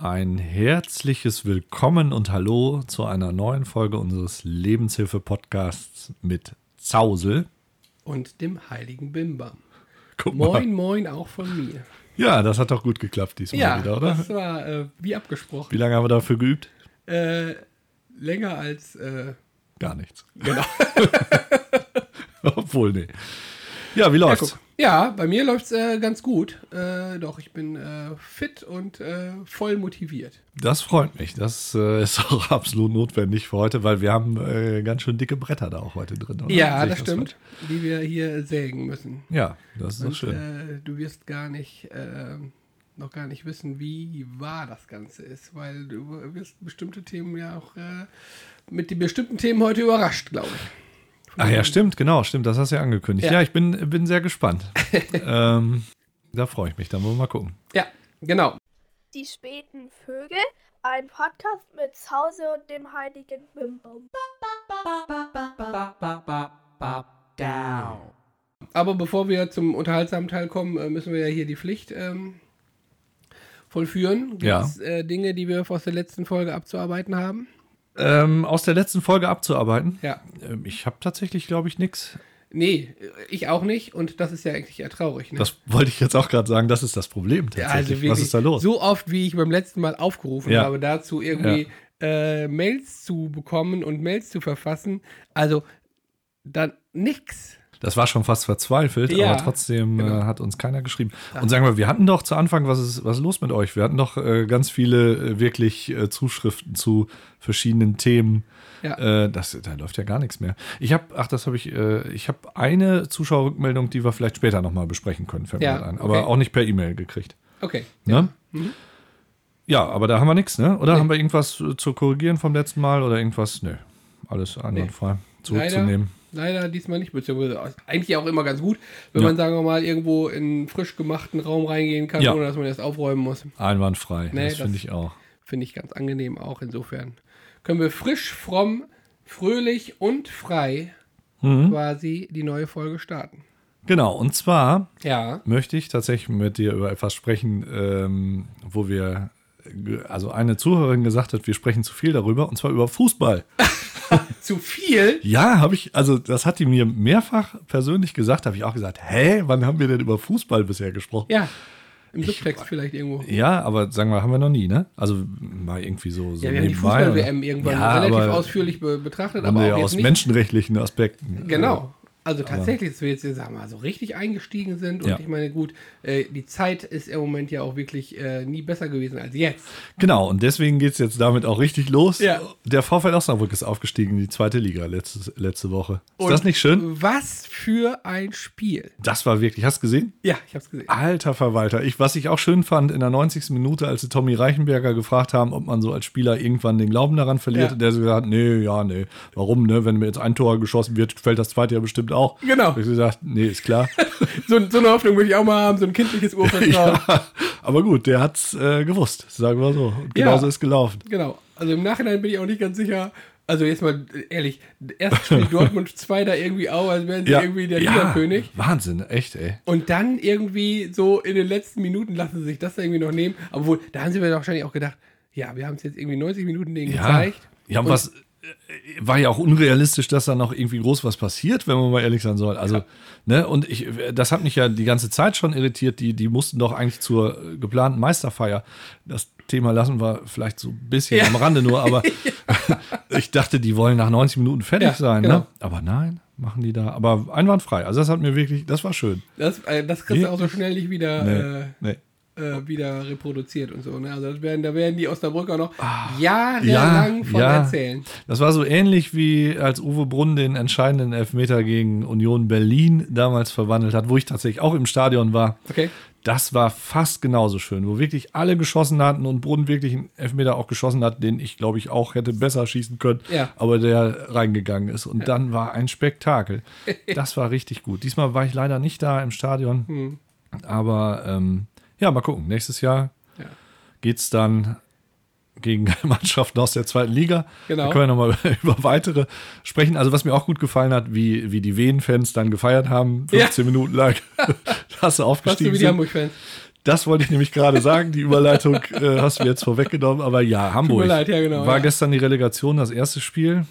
Ein herzliches Willkommen und Hallo zu einer neuen Folge unseres Lebenshilfe-Podcasts mit Zausel. Und dem heiligen Bimbam. Guck mal. Moin, moin auch von mir. Ja, das hat doch gut geklappt diesmal Ja, wieder, oder? das war äh, wie abgesprochen. Wie lange haben wir dafür geübt? Äh, länger als, äh, Gar nichts. genau. Obwohl, nee. Ja, wie Ja, läuft's? guck. ja, bei mir läuft es äh, ganz gut. Äh, doch, ich bin äh, fit und äh, voll motiviert. das freut mich. Das äh, ist auch absolut notwendig für heute, weil wir haben äh, ganz schön dicke Bretter da auch heute drin. Oder? Ja, das stimmt. falsch? Die wir hier sägen müssen. Ja, das ist Und schön. du wirst gar nicht, äh, noch gar nicht wissen, wie wahr das Ganze ist, weil du wirst bestimmte Themen ja auch äh, mit den bestimmten Themen heute überrascht, glaube ich. Ach ja, stimmt, genau, stimmt. Das hast du ja angekündigt. Ja, Ja. ich bin, bin sehr gespannt. ähm, da freue ich mich. Dann wollen wir mal gucken. Ja, genau. Die späten Vögel, ein Podcast mit Hause und dem heiligen Bimbum. Aber bevor wir zum unterhaltsamen Teil kommen, äh, müssen wir ja hier die Pflicht ähm, vollführen. Gibt Ja. es äh, Dinge, die wir aus der letzten Folge abzuarbeiten haben? Ähm, aus der letzten Folge abzuarbeiten. Ja. Ähm, ich habe tatsächlich, glaube ich, nichts. Nee, ich auch nicht. Und das ist ja eigentlich eher traurig. Ne? Das wollte ich jetzt auch gerade sagen. Das ist das Problem Ja, tatsächlich. also wirklich Was ist da los? So oft, wie ich beim letzten Mal aufgerufen Ja. habe, dazu irgendwie äh, Mails zu bekommen und Mails zu verfassen. Also dann nix. Das war schon fast verzweifelt, Ja, aber trotzdem genau. äh, hat uns keiner geschrieben. Und sagen wir, wir hatten doch zu Anfang, was ist, was ist los mit euch? Wir hatten doch äh, ganz viele äh, wirklich äh, Zuschriften zu verschiedenen Themen. Ja. Äh, das, da läuft ja gar nichts mehr. Ich habe, ach, das habe ich, äh, ich habe eine Zuschauerrückmeldung, die wir vielleicht später nochmal besprechen können, fällt mir Ja, gerade ein. Aber okay. auch nicht per E-Mail gekriegt. Okay. Ne? Ja. aber da haben wir nichts, ne? Oder Nee. haben wir irgendwas äh, zu korrigieren vom letzten Mal oder irgendwas? Nö. Alles einwandfrei. Zurückzunehmen. Leider diesmal nicht, beziehungsweise eigentlich auch immer ganz gut, wenn Ja. man, sagen wir mal, irgendwo in einen frisch gemachten Raum reingehen kann, Ja. ohne dass man erst aufräumen muss. Einwandfrei. Nee, das finde ich auch. Finde ich ganz angenehm auch insofern. Können wir frisch, fromm, fröhlich und frei Mhm. quasi die neue Folge starten. Genau, und zwar Ja. möchte ich tatsächlich mit dir über etwas sprechen, ähm, wo wir, also eine Zuhörerin gesagt hat, wir sprechen zu viel darüber, und zwar über Fußball. Zu viel? Ja, habe ich, also das hat die mir mehrfach persönlich gesagt, habe ich auch gesagt, hä, wann haben wir denn über Fußball bisher gesprochen? Ja. Im Subtext vielleicht irgendwo. Ja, aber sagen wir, haben wir noch nie, ne? Also mal irgendwie so, so Ja, wir haben die? Fußball-WM irgendwann ja, relativ ausführlich be betrachtet, aber wir ja auch aus menschenrechtlichen Aspekten. Genau. Also tatsächlich, dass wir jetzt, sagen wir mal, so richtig eingestiegen sind. Und Ja. ich meine, gut, äh, die Zeit ist im Moment ja auch wirklich äh, nie besser gewesen als jetzt. Genau, und deswegen geht es jetzt damit auch richtig los. Ja. Der VfL Osnabrück ist aufgestiegen in die zweite Liga letzte, letzte Woche. Ist Und das nicht schön? Was für ein Spiel. Das war wirklich, hast du gesehen? Ja, ich hab's gesehen. Alter Verwalter. Ich, was ich auch schön fand, in der 90. Minute, als sie Tommy Reichenberger gefragt haben, ob man so als Spieler irgendwann den Glauben daran verliert, Ja. der so gesagt hat, nee, ja, nee. Warum, ne? Wenn mir jetzt ein Tor geschossen wird, fällt das zweite ja bestimmt auch. Genau. Ich gesagt, nee, ist klar. So, so eine Hoffnung würde ich auch mal haben, so ein kindliches Urvertrauen. ja, aber gut, der hat's äh, gewusst, sagen wir so. Und Ja. genauso ist gelaufen. Genau. Also im Nachhinein bin ich auch nicht ganz sicher. Also jetzt mal äh, ehrlich, erst spielt Dortmund 2 da irgendwie auch, als wären sie irgendwie der Liga-König. Wahnsinn, echt, ey. Und dann irgendwie so in den letzten Minuten lassen sie sich das da irgendwie noch nehmen. Obwohl, da haben sie mir wahrscheinlich auch gedacht, ja, wir haben es jetzt irgendwie 90 Minuten denen Ja, gezeigt. ja, Und- was war ja auch unrealistisch, dass da noch irgendwie groß was passiert, wenn man mal ehrlich sein soll. Also, ne, und ich, das hat mich ja die ganze Zeit schon irritiert. Die, die mussten doch eigentlich zur äh, geplanten Meisterfeier. Das Thema lassen wir vielleicht so ein bisschen Ja. am Rande nur, aber ich dachte, die wollen nach 90 Minuten fertig Ja, sein, genau. ne? Aber nein, machen die da. Aber einwandfrei. Also, das hat mir wirklich, das war schön. Das, äh, das kriegst du auch so schnell nicht wieder, Nee, nee. Äh, wieder reproduziert und so. Ne? Also das werden, da werden die Osnabrücker noch Ah. jahrelang von erzählen. Das war so ähnlich wie als Uwe Brunn den entscheidenden Elfmeter gegen Union Berlin damals verwandelt hat, wo ich tatsächlich auch im Stadion war. Okay. Das war fast genauso schön, wo wirklich alle geschossen hatten und Brunn wirklich einen Elfmeter auch geschossen hat, den ich glaube ich auch hätte besser schießen können, Ja. aber der reingegangen ist. Und dann war ein Spektakel. Das war richtig gut. Diesmal war ich leider nicht da im Stadion, Hm. aber ähm, ja, mal gucken. Nächstes Jahr Ja. geht es dann gegen Mannschaften aus der zweiten Liga. Genau. Da können wir nochmal über weitere sprechen. Also was mir auch gut gefallen hat, wie, wie die Wien-Fans dann gefeiert haben, 15 Minuten lang, dass sie aufgestiegen sind. Hamburg-Fans. Das wollte ich nämlich gerade sagen. Die Überleitung äh, hast du jetzt vorweggenommen. Aber ja, Hamburg. leid, ja, genau, war ja. gestern die Relegation, das erste Spiel.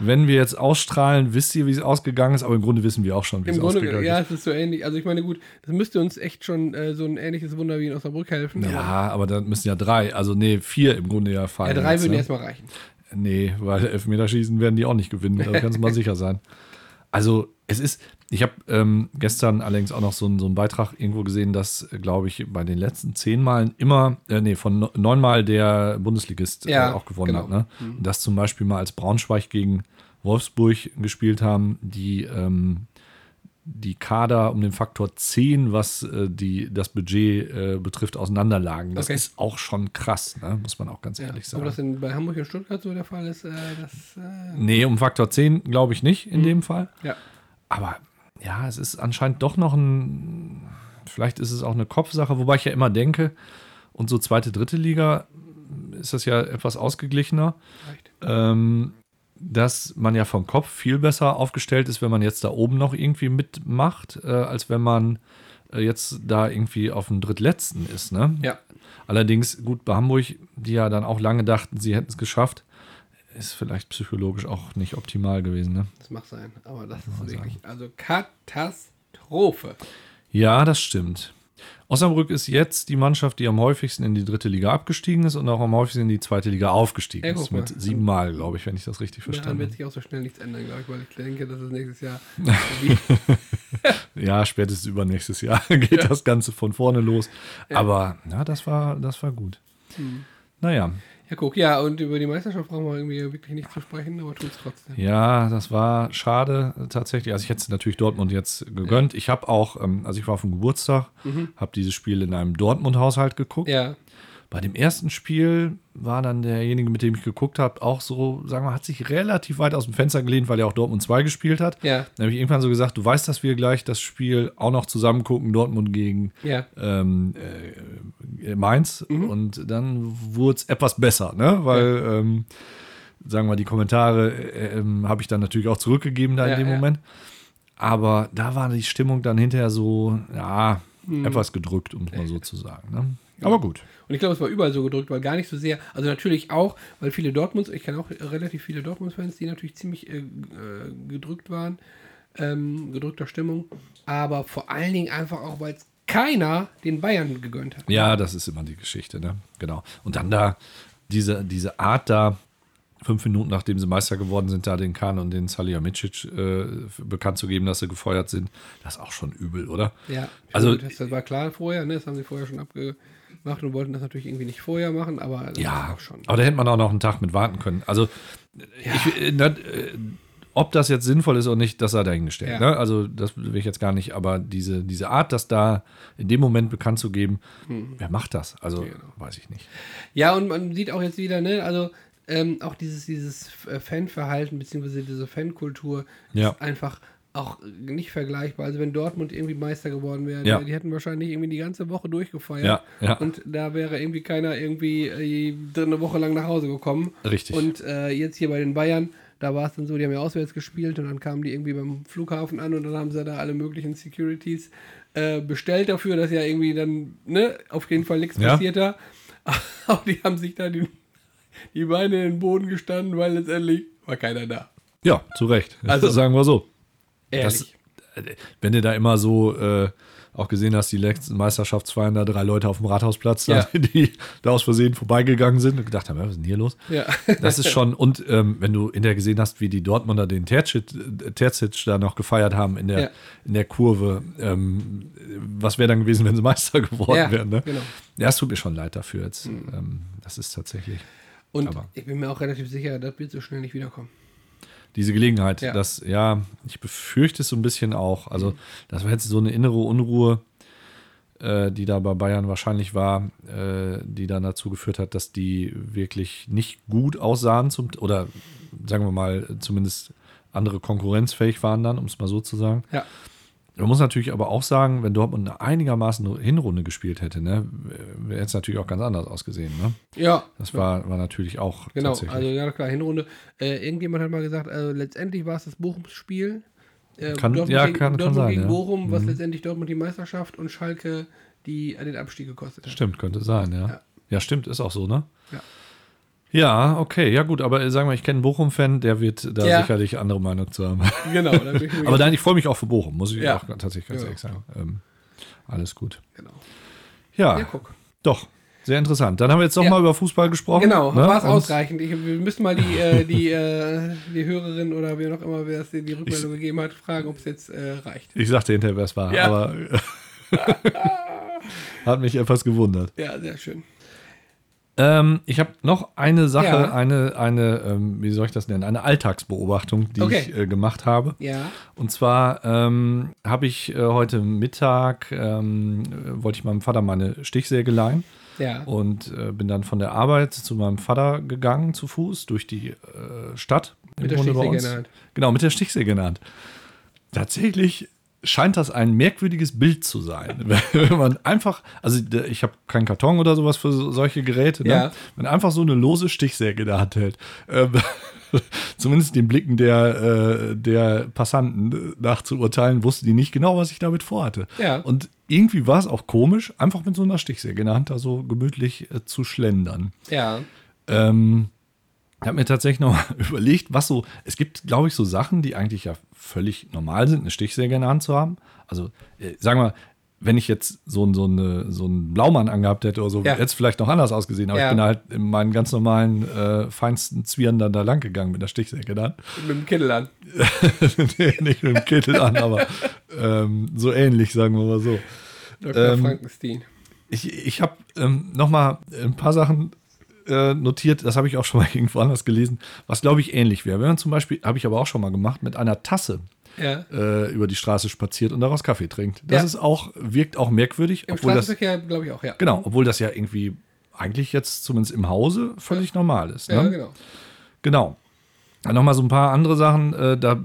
Wenn wir jetzt ausstrahlen, wisst ihr, wie es ausgegangen ist. Aber im Grunde wissen wir auch schon, wie Im es Grunde, ausgegangen ja, ist. es ist so ähnlich. Also ich meine, gut, das müsste uns echt schon äh, so ein ähnliches Wunder wie in Osnabrück helfen. Ja, aber- aber dann müssen ja drei, also nee, vier im Grunde ja ja fallen. drei jetzt, würden ne? erstmal reichen. Nee, weil Elfmeterschießen werden die auch nicht gewinnen, da kannst du mal sicher sein. Also es ist, ich habe ähm, gestern allerdings auch noch so, einen- so einen Beitrag irgendwo gesehen, dass, glaube ich, bei den letzten zehn Malen immer, äh, nee, von no- neun Mal der Bundesligist Ja, äh, auch gewonnen genau. hat. Ne? Und das zum Beispiel mal als Braunschweig gegen Wolfsburg gespielt haben, die ähm, die Kader um den Faktor 10, was äh, die, das Budget äh, betrifft, auseinanderlagen. Das Okay. ist auch schon krass, ne? muss man auch ganz Ja. ehrlich Ob sagen. das in, bei Hamburg und Stuttgart so der Fall ist, äh, das. Äh, Nee, um Faktor 10 glaube ich nicht in dem Fall. ja. Aber ja, es ist anscheinend doch noch ein, vielleicht ist es auch eine Kopfsache, wobei ich ja immer denke, und so zweite, dritte Liga ist das ja etwas ausgeglichener, ähm, dass man ja vom Kopf viel besser aufgestellt ist, wenn man jetzt da oben noch irgendwie mitmacht, äh, als wenn man äh, jetzt da irgendwie auf dem Drittletzten ist. Ne? Ja. Allerdings, gut, bei Hamburg, die ja dann auch lange dachten, sie hätten es geschafft, ist vielleicht psychologisch auch nicht optimal gewesen. Ne? Das mag sein. Aber das ist wirklich. Also Katastrophe. Ja, das stimmt. Osnabrück ist jetzt die Mannschaft, die am häufigsten in die dritte Liga abgestiegen ist und auch am häufigsten in die zweite Liga aufgestiegen Ja, ist. Mit sieben Mal, glaube ich, wenn ich das richtig verstanden wird habe. sich auch so schnell nichts ändern, glaube ich, weil ich denke, dass es nächstes Jahr. Ja, spätestens übernächstes Jahr geht das Ganze von vorne los. Aber ja, das war, das war gut. Hm. Naja, ja, guck, ja, und über die Meisterschaft brauchen wir irgendwie wirklich nicht zu sprechen, aber tut es trotzdem. ja, das war schade äh, tatsächlich. Also ich hätte es natürlich Dortmund jetzt gegönnt. Ich habe auch, ähm, also ich war auf dem Geburtstag, habe dieses Spiel in einem Dortmund-Haushalt geguckt. Mhm. Ja, Bei dem ersten Spiel war dann derjenige, mit dem ich geguckt habe, auch so, sagen wir, hat sich relativ weit aus dem Fenster gelehnt, weil er auch Dortmund 2 gespielt hat. ja, Dann habe ich irgendwann so gesagt, du weißt, dass wir gleich das Spiel auch noch zusammen gucken, Dortmund gegen ja. ähm, äh, Mainz. Und dann wurde es etwas besser, ne? Weil, ähm, sagen wir, die Kommentare äh, ähm, habe ich dann natürlich auch zurückgegeben da Ja, in dem ja. Moment. Aber da war die Stimmung dann hinterher so, ja, Mhm. etwas gedrückt, um es mal so zu sagen. Ne? Aber gut. Und ich glaube, es war überall so gedrückt, weil gar nicht so sehr, also natürlich auch, weil viele Dortmunds, ich kenne auch relativ viele Dortmunds-Fans, die natürlich ziemlich äh, äh, gedrückt waren, ähm, gedrückter Stimmung, aber vor allen Dingen einfach auch, weil es keiner den Bayern gegönnt hat. Ja, das ist immer die Geschichte, ne? Genau. Und dann da diese, diese Art da, fünf Minuten nachdem sie Meister geworden sind, da den Kahn und den Salihamidzic äh, bekannt zu geben, dass sie gefeuert sind, das ist auch schon übel, oder? Ja, Also- das, war klar vorher, ne? das haben sie vorher schon abgemacht und wollten das natürlich irgendwie nicht vorher machen, aber das Ja, schon. aber da hätte man auch noch einen Tag mit warten können. Also, ich, äh, na, äh, ob das jetzt sinnvoll ist oder nicht, das sei dahingestellt. Ja. Ne? Also, das will ich jetzt gar nicht, aber diese, diese Art, das da in dem Moment bekannt zu geben, wer macht das? Also, Genau. weiß ich nicht. Ja, und man sieht auch jetzt wieder, ne, also ähm, auch dieses, dieses äh, Fanverhalten beziehungsweise diese Fankultur Ja. ist einfach auch nicht vergleichbar. Also wenn Dortmund irgendwie Meister geworden wäre, Ja. die hätten wahrscheinlich irgendwie die ganze Woche durchgefeiert. Ja, ja. Und da wäre irgendwie keiner irgendwie äh, eine Woche lang nach Hause gekommen. Richtig. Und äh, jetzt hier bei den Bayern, da war es dann so, die haben ja auswärts gespielt und dann kamen die irgendwie beim Flughafen an und dann haben sie da alle möglichen Securities äh, bestellt dafür, dass ja irgendwie dann, ne, auf jeden Fall nichts Ja. passiert da. Aber die haben sich da die, die Beine in den Boden gestanden, weil letztendlich war keiner da. Ja, zu Recht. Also- sagen wir so. Ehrlich. Das, äh, wenn du da immer so äh, auch gesehen hast, die letzten Meisterschaftsfeiern, da drei Leute auf dem Rathausplatz, Ja. die da aus Versehen vorbeigegangen sind und gedacht haben, was ist denn hier los? ja. Das ist schon, und ähm, wenn du hinterher gesehen hast, wie die Dortmunder den Terzic, äh, Terzic da noch gefeiert haben in der, Ja. in der Kurve, ähm, was wäre dann gewesen, wenn sie Meister geworden wären? Ne? genau. Ja, es tut mir schon leid dafür jetzt. Ähm, das ist tatsächlich Und Aber- ich bin mir auch relativ sicher, das wird so schnell nicht wiederkommen. Diese Gelegenheit, Ja. dass, ja, ich befürchte es so ein bisschen auch. Also, das war jetzt so eine innere Unruhe, äh, die da bei Bayern wahrscheinlich war, äh, die dann dazu geführt hat, dass die wirklich nicht gut aussahen zum, oder sagen wir mal, zumindest andere konkurrenzfähig waren dann, um es mal so zu sagen. Ja. Man muss natürlich aber auch sagen, wenn Dortmund eine einigermaßen Hinrunde gespielt hätte, ne, wäre es natürlich auch ganz anders ausgesehen. Ne? Ja. Das war, war natürlich auch Genau, also ja klar, Hinrunde. Äh, irgendjemand hat mal gesagt, also letztendlich war es das Bochum-Spiel. Äh, Kann- Dortmund ja, gegen, kann- kann Dortmund sein, gegen ja. Bochum, was Mhm. letztendlich Dortmund die Meisterschaft und Schalke die den Abstieg gekostet hat. Stimmt, könnte sein, ja. Ja. Ja, stimmt, ist auch so, ne? Ja. Ja, okay, ja gut, aber äh, sagen wir, ich kenne einen Bochum-Fan, der wird da Ja. sicherlich andere Meinung zu haben. Genau, ich aber nein, ich freue mich auch für Bochum, muss ich Ja. auch tatsächlich ganz Ja. ehrlich sagen. Ähm, alles gut. genau. Ja, doch, sehr interessant. Dann haben wir jetzt doch Ja. mal über Fußball gesprochen. Genau, ne? war es ausreichend. Ich, wir müssen mal die, äh, die, äh, die Hörerin oder wer noch immer, wer es dir die Rückmeldung gegeben hat, fragen, ob es jetzt äh, reicht. Ich sagte hinterher, wer es war, aber hat mich etwas gewundert. Ja, sehr schön. Ähm, ich habe noch eine Sache, Ja. eine, eine ähm, wie soll ich das nennen, eine Alltagsbeobachtung, die Okay. ich äh, gemacht habe. Ja, Und zwar ähm, habe ich äh, heute Mittag, ähm, äh, wollte ich meinem Vater meine Stichsäge leihen ja. und äh, bin dann von der Arbeit zu meinem Vater gegangen, zu Fuß, durch die äh, Stadt. Mit der Grunde Stichsäge in der Hand. Genau, mit der Stichsäge in der Hand. Tatsächlich scheint das ein merkwürdiges Bild zu sein. Wenn man einfach, also ich habe keinen Karton oder sowas für so- solche Geräte, ne? Ja. wenn einfach so eine lose Stichsäge in der Hand hält. Ähm, zumindest den Blicken der, äh, der Passanten nach zu urteilen, wussten die nicht genau, was ich damit vorhatte. Ja. Und irgendwie war es auch komisch, einfach mit so einer Stichsäge in der Hand da so gemütlich äh, zu schlendern. Ja, Ähm, ich habe mir tatsächlich noch mal überlegt, was so, es gibt, glaube ich, so Sachen, die eigentlich ja völlig normal sind, eine Stichsäge in der Hand zu haben. Also, äh, sagen wir, wenn ich jetzt so, einen- so, eine, so einen Blaumann angehabt hätte oder so, Ja. hätte es vielleicht noch anders ausgesehen. Aber Ja. ich bin halt in meinen ganz normalen, äh, feinsten Zwieren dann da lang gegangen mit der Stichsäge dann. mit dem Kittel an. nee, nicht mit dem Kittel an, aber ähm, so ähnlich, sagen wir mal so. Dr. Ähm, Frankenstein. Ich, ich habe ähm, noch mal ein paar Sachen äh, notiert, das habe ich auch schon mal irgendwo anders gelesen, was glaube ich ähnlich wäre. Wenn man zum Beispiel, habe ich aber auch schon mal gemacht, mit einer Tasse Ja. äh, über die Straße spaziert und daraus Kaffee trinkt. Das Ja. ist auch, wirkt auch merkwürdig, Im obwohl das, Straßenverkehr, glaube ich, auch, ja. genau, obwohl das ja irgendwie eigentlich jetzt zumindest im Hause völlig normal ist. Ne? Ja, genau. Genau. Dann Nochmal so ein paar andere Sachen. Äh, da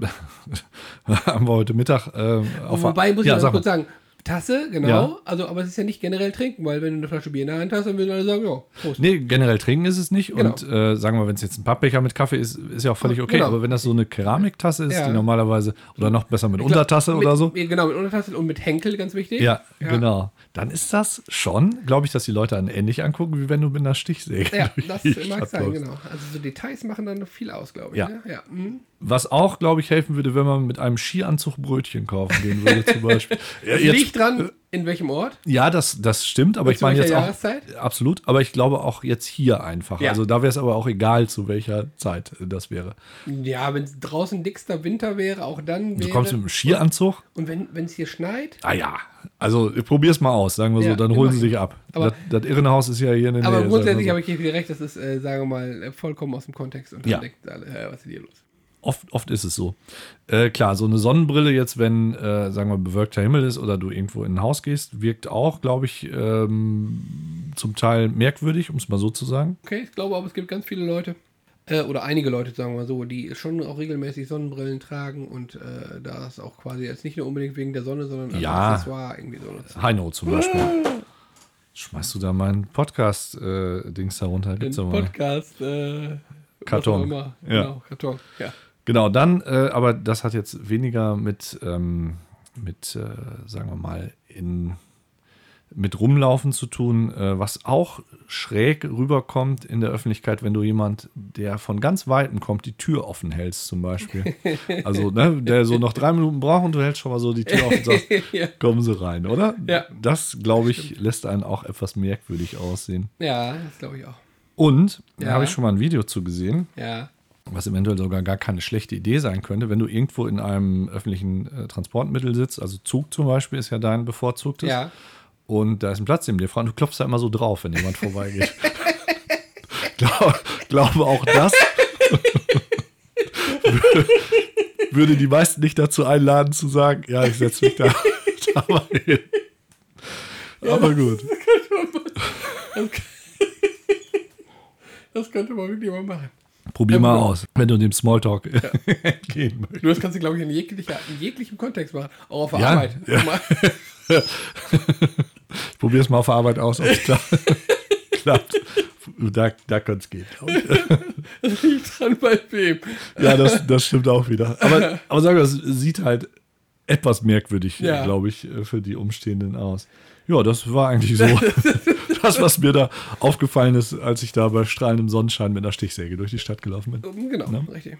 haben wir heute Mittag äh, auf Wobei, muss ich ja, noch sag kurz sagen, Tasse, genau. Ja. Also, aber es ist ja nicht generell trinken, weil wenn du eine Flasche Bier in der Hand hast, dann würden alle sagen, ja, Prost. Nee, generell trinken ist es nicht. Genau. Und äh, sagen wir, wenn es jetzt ein Pappbecher mit Kaffee ist, ist ja auch völlig okay. Genau. Aber wenn das so eine Keramiktasse ist, Ja. die normalerweise, oder noch besser mit glaub, Untertasse mit, oder so. Genau, mit Untertasse und mit Henkel, ganz wichtig. Ja, genau. Dann ist das schon, glaube ich, dass die Leute einen ähnlich angucken, wie wenn du mit einer Stichsäge. Ja, das mag sein, läufst. genau. Also so Details machen dann noch viel aus, glaube ich. Ja. Ne? ja. mhm. Was auch, glaube ich, helfen würde, wenn man mit einem Skianzug Brötchen kaufen gehen würde, zum Beispiel. Ja, Es jetzt- liegt dran, in welchem Ort? Ja, das, das stimmt, aber ich meine jetzt auch. Jahreszeit? Absolut, aber ich glaube auch jetzt hier einfach. Ja. Also da wäre es aber auch egal, zu welcher Zeit das wäre. Ja, wenn es draußen dickster Winter wäre, auch dann wäre... Du kommst mit einem Skianzug. Und wenn es hier schneit? Ah ja, also probier's mal aus, sagen wir Ja, so, dann holen sie sich ab. Aber- das, das Irrenhaus ist ja hier in der Aber Nähe. grundsätzlich sagen habe ich hier wieder recht, das ist, äh, sagen wir mal, äh, vollkommen aus dem Kontext. Und dann Ja. alle, äh, was ist hier los? Oft, oft ist es so. Äh, klar, so eine Sonnenbrille jetzt, wenn, äh, sagen wir, bewölkter Himmel ist oder du irgendwo in ein Haus gehst, wirkt auch, glaube ich, ähm, zum Teil merkwürdig, um es mal so zu sagen. Okay, ich glaube aber, es gibt ganz viele Leute, äh, oder einige Leute, sagen wir mal so, die schon auch regelmäßig Sonnenbrillen tragen und äh, da ist auch quasi jetzt nicht nur unbedingt wegen der Sonne, sondern als Ja. Accessoire irgendwie so. Heino zum Beispiel. Schmeißt du da meinen Podcast-Dings herunter? Den Gibt's mal. Podcast, äh, Karton. auch immer. Ja. Genau, Karton, ja. Genau, dann, äh, aber das hat jetzt weniger mit, ähm, mit äh, sagen wir mal, in, mit Rumlaufen zu tun, äh, was auch schräg rüberkommt in der Öffentlichkeit, wenn du jemand, der von ganz Weitem kommt, die Tür offen hältst zum Beispiel. Also, ne, der so noch drei Minuten braucht und du hältst schon mal so die Tür offen und sagst, ja. kommen Sie rein, oder? Ja. Das, glaube ich, lässt einen auch etwas merkwürdig aussehen. ja, das glaube ich auch. Und, da Ja. habe ich schon mal ein Video zu gesehen, Ja, was eventuell sogar gar keine schlechte Idee sein könnte, wenn du irgendwo in einem öffentlichen äh, Transportmittel sitzt, also Zug zum Beispiel ist ja dein bevorzugtes, ja. und da ist ein Platz neben dir frei und du klopfst da immer so drauf, wenn jemand vorbeigeht. Glaub, glaube auch das würde die meisten nicht dazu einladen zu sagen, ja, ich setze mich da, da mal hin. Aber gut. Das könnte man wirklich mal machen. Probier Ja, mal genau. aus, wenn du dem Smalltalk entgehen möchtest. Du, das kannst du, glaube ich, in, jeglicher, in jeglichem Kontext machen. Auch auf der Ja, Arbeit. ja. Ich probiere es mal auf der Arbeit aus, ob es klappt. Da, da könnte es gehen. Das liegt dran bei wem. Ja, das, das stimmt auch wieder. Aber, aber sag mal, es sieht halt etwas merkwürdig, Ja. glaube ich, äh, für die Umstehenden aus. Ja, das war eigentlich so das, was mir da aufgefallen ist, als ich da bei strahlendem Sonnenschein mit einer Stichsäge durch die Stadt gelaufen bin. Genau, Ne? richtig.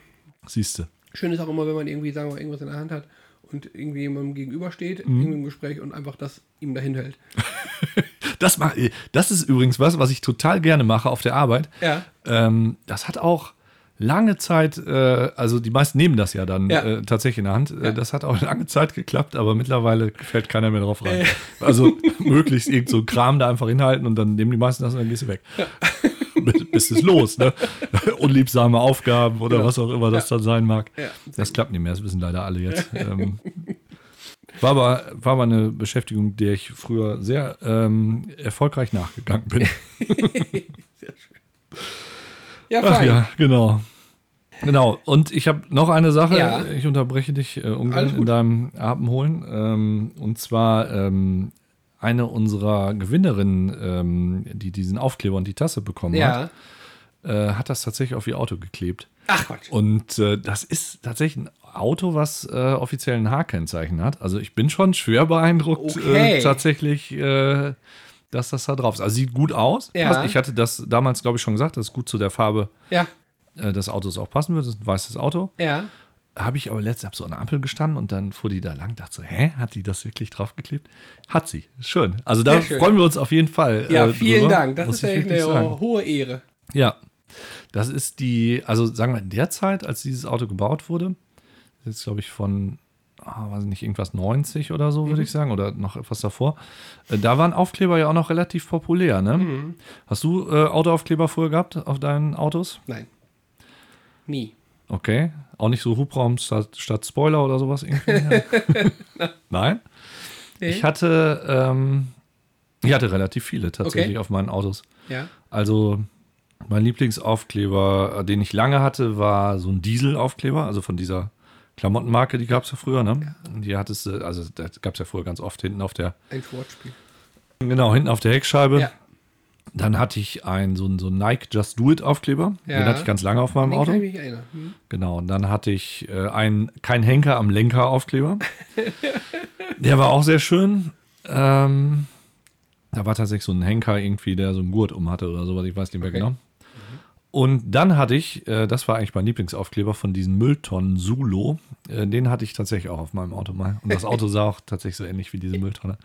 Siehste. Schön ist auch immer, wenn man irgendwie, sagen wir mal, irgendwas in der Hand hat und irgendwie jemandem gegenübersteht, Mhm. irgendwie im Gespräch und einfach das ihm dahin hält. Das, mach, das ist übrigens was, was ich total gerne mache auf der Arbeit. Ja. Ähm, das hat auch lange Zeit, äh, also die meisten nehmen das ja dann Ja. äh, tatsächlich in der Hand. Äh, Ja. Das hat auch lange Zeit geklappt, aber mittlerweile fällt keiner mehr drauf rein. Also möglichst irgend so Kram da einfach hinhalten und dann nehmen die meisten das und dann gehst du weg. Bis, bis es los, ne? Unliebsame Aufgaben oder Genau. was auch immer das dann sein mag. Ja. Das klappt nicht mehr, das wissen leider alle jetzt. ähm, war aber, war aber eine Beschäftigung, der ich früher sehr ähm, erfolgreich nachgegangen bin. Ja, Ach fein. ja, genau. Genau. Und ich habe noch eine Sache. Ja. Ich unterbreche dich äh, ungern in deinem Atemholen. Ähm, und zwar ähm, eine unserer Gewinnerinnen, ähm, die diesen Aufkleber und die Tasse bekommen Ja. hat, äh, hat das tatsächlich auf ihr Auto geklebt. Ach Quatsch. Und äh, das ist tatsächlich ein Auto, was äh, offiziell ein H-Kennzeichen hat. Also ich bin schon schwer beeindruckt Okay. äh, tatsächlich, äh, dass das da drauf ist. Also sieht gut aus. Ja. Passt. Ich hatte das damals, glaube ich, schon gesagt, dass es gut zu der Farbe Ja. äh, des Autos auch passen würde. Das ist ein weißes Auto. Ja. Habe ich aber letztens hab so an der Ampel gestanden und dann fuhr die da lang, dachte so, hä, hat die das wirklich draufgeklebt? Hat sie. Schön. Also da schön. freuen wir uns auf jeden Fall. Ja, äh, vielen drüber, Dank. Das muss ist ja eine sagen. hohe Ehre. Ja, das ist die, also sagen wir in der Zeit, als dieses Auto gebaut wurde, das ist glaube ich von, ah, weiß nicht, irgendwas 90 oder so, Mhm. würde ich sagen, oder noch etwas davor. Äh, Da waren Aufkleber ja auch noch relativ populär, ne? Mhm. Hast du äh, Autoaufkleber früher gehabt auf deinen Autos? Nein. Nie. Okay. Auch nicht so Hubraum statt, statt Spoiler oder sowas irgendwie? Nein? Nee. Ich hatte, ähm, ich hatte relativ viele tatsächlich Okay. auf meinen Autos. Ja. Also mein Lieblingsaufkleber, äh, den ich lange hatte, war so ein Dieselaufkleber, also von dieser Klamottenmarke, die gab es ja früher, ne? Die hattest du, also das gab es ja früher ganz oft hinten auf der, Ein Wortspiel. genau, hinten auf der Heckscheibe. Ja. Dann hatte ich einen, so einen, so einen Nike Just Do It Aufkleber. Ja. Den hatte ich ganz lange auf meinem Den Auto. kann ich mich erinnern. Hm? Genau, und dann hatte ich äh, einen, kein Henker am Lenker Aufkleber. der war auch sehr schön. Ähm, da war tatsächlich so ein Henker irgendwie, der so einen Gurt um hatte oder sowas, ich weiß nicht mehr Okay. genau. Und dann hatte ich, äh, das war eigentlich mein Lieblingsaufkleber von diesen Mülltonnen Sulo, äh, den hatte ich tatsächlich auch auf meinem Auto mal. Und das Auto sah auch tatsächlich so ähnlich wie diese Mülltonne.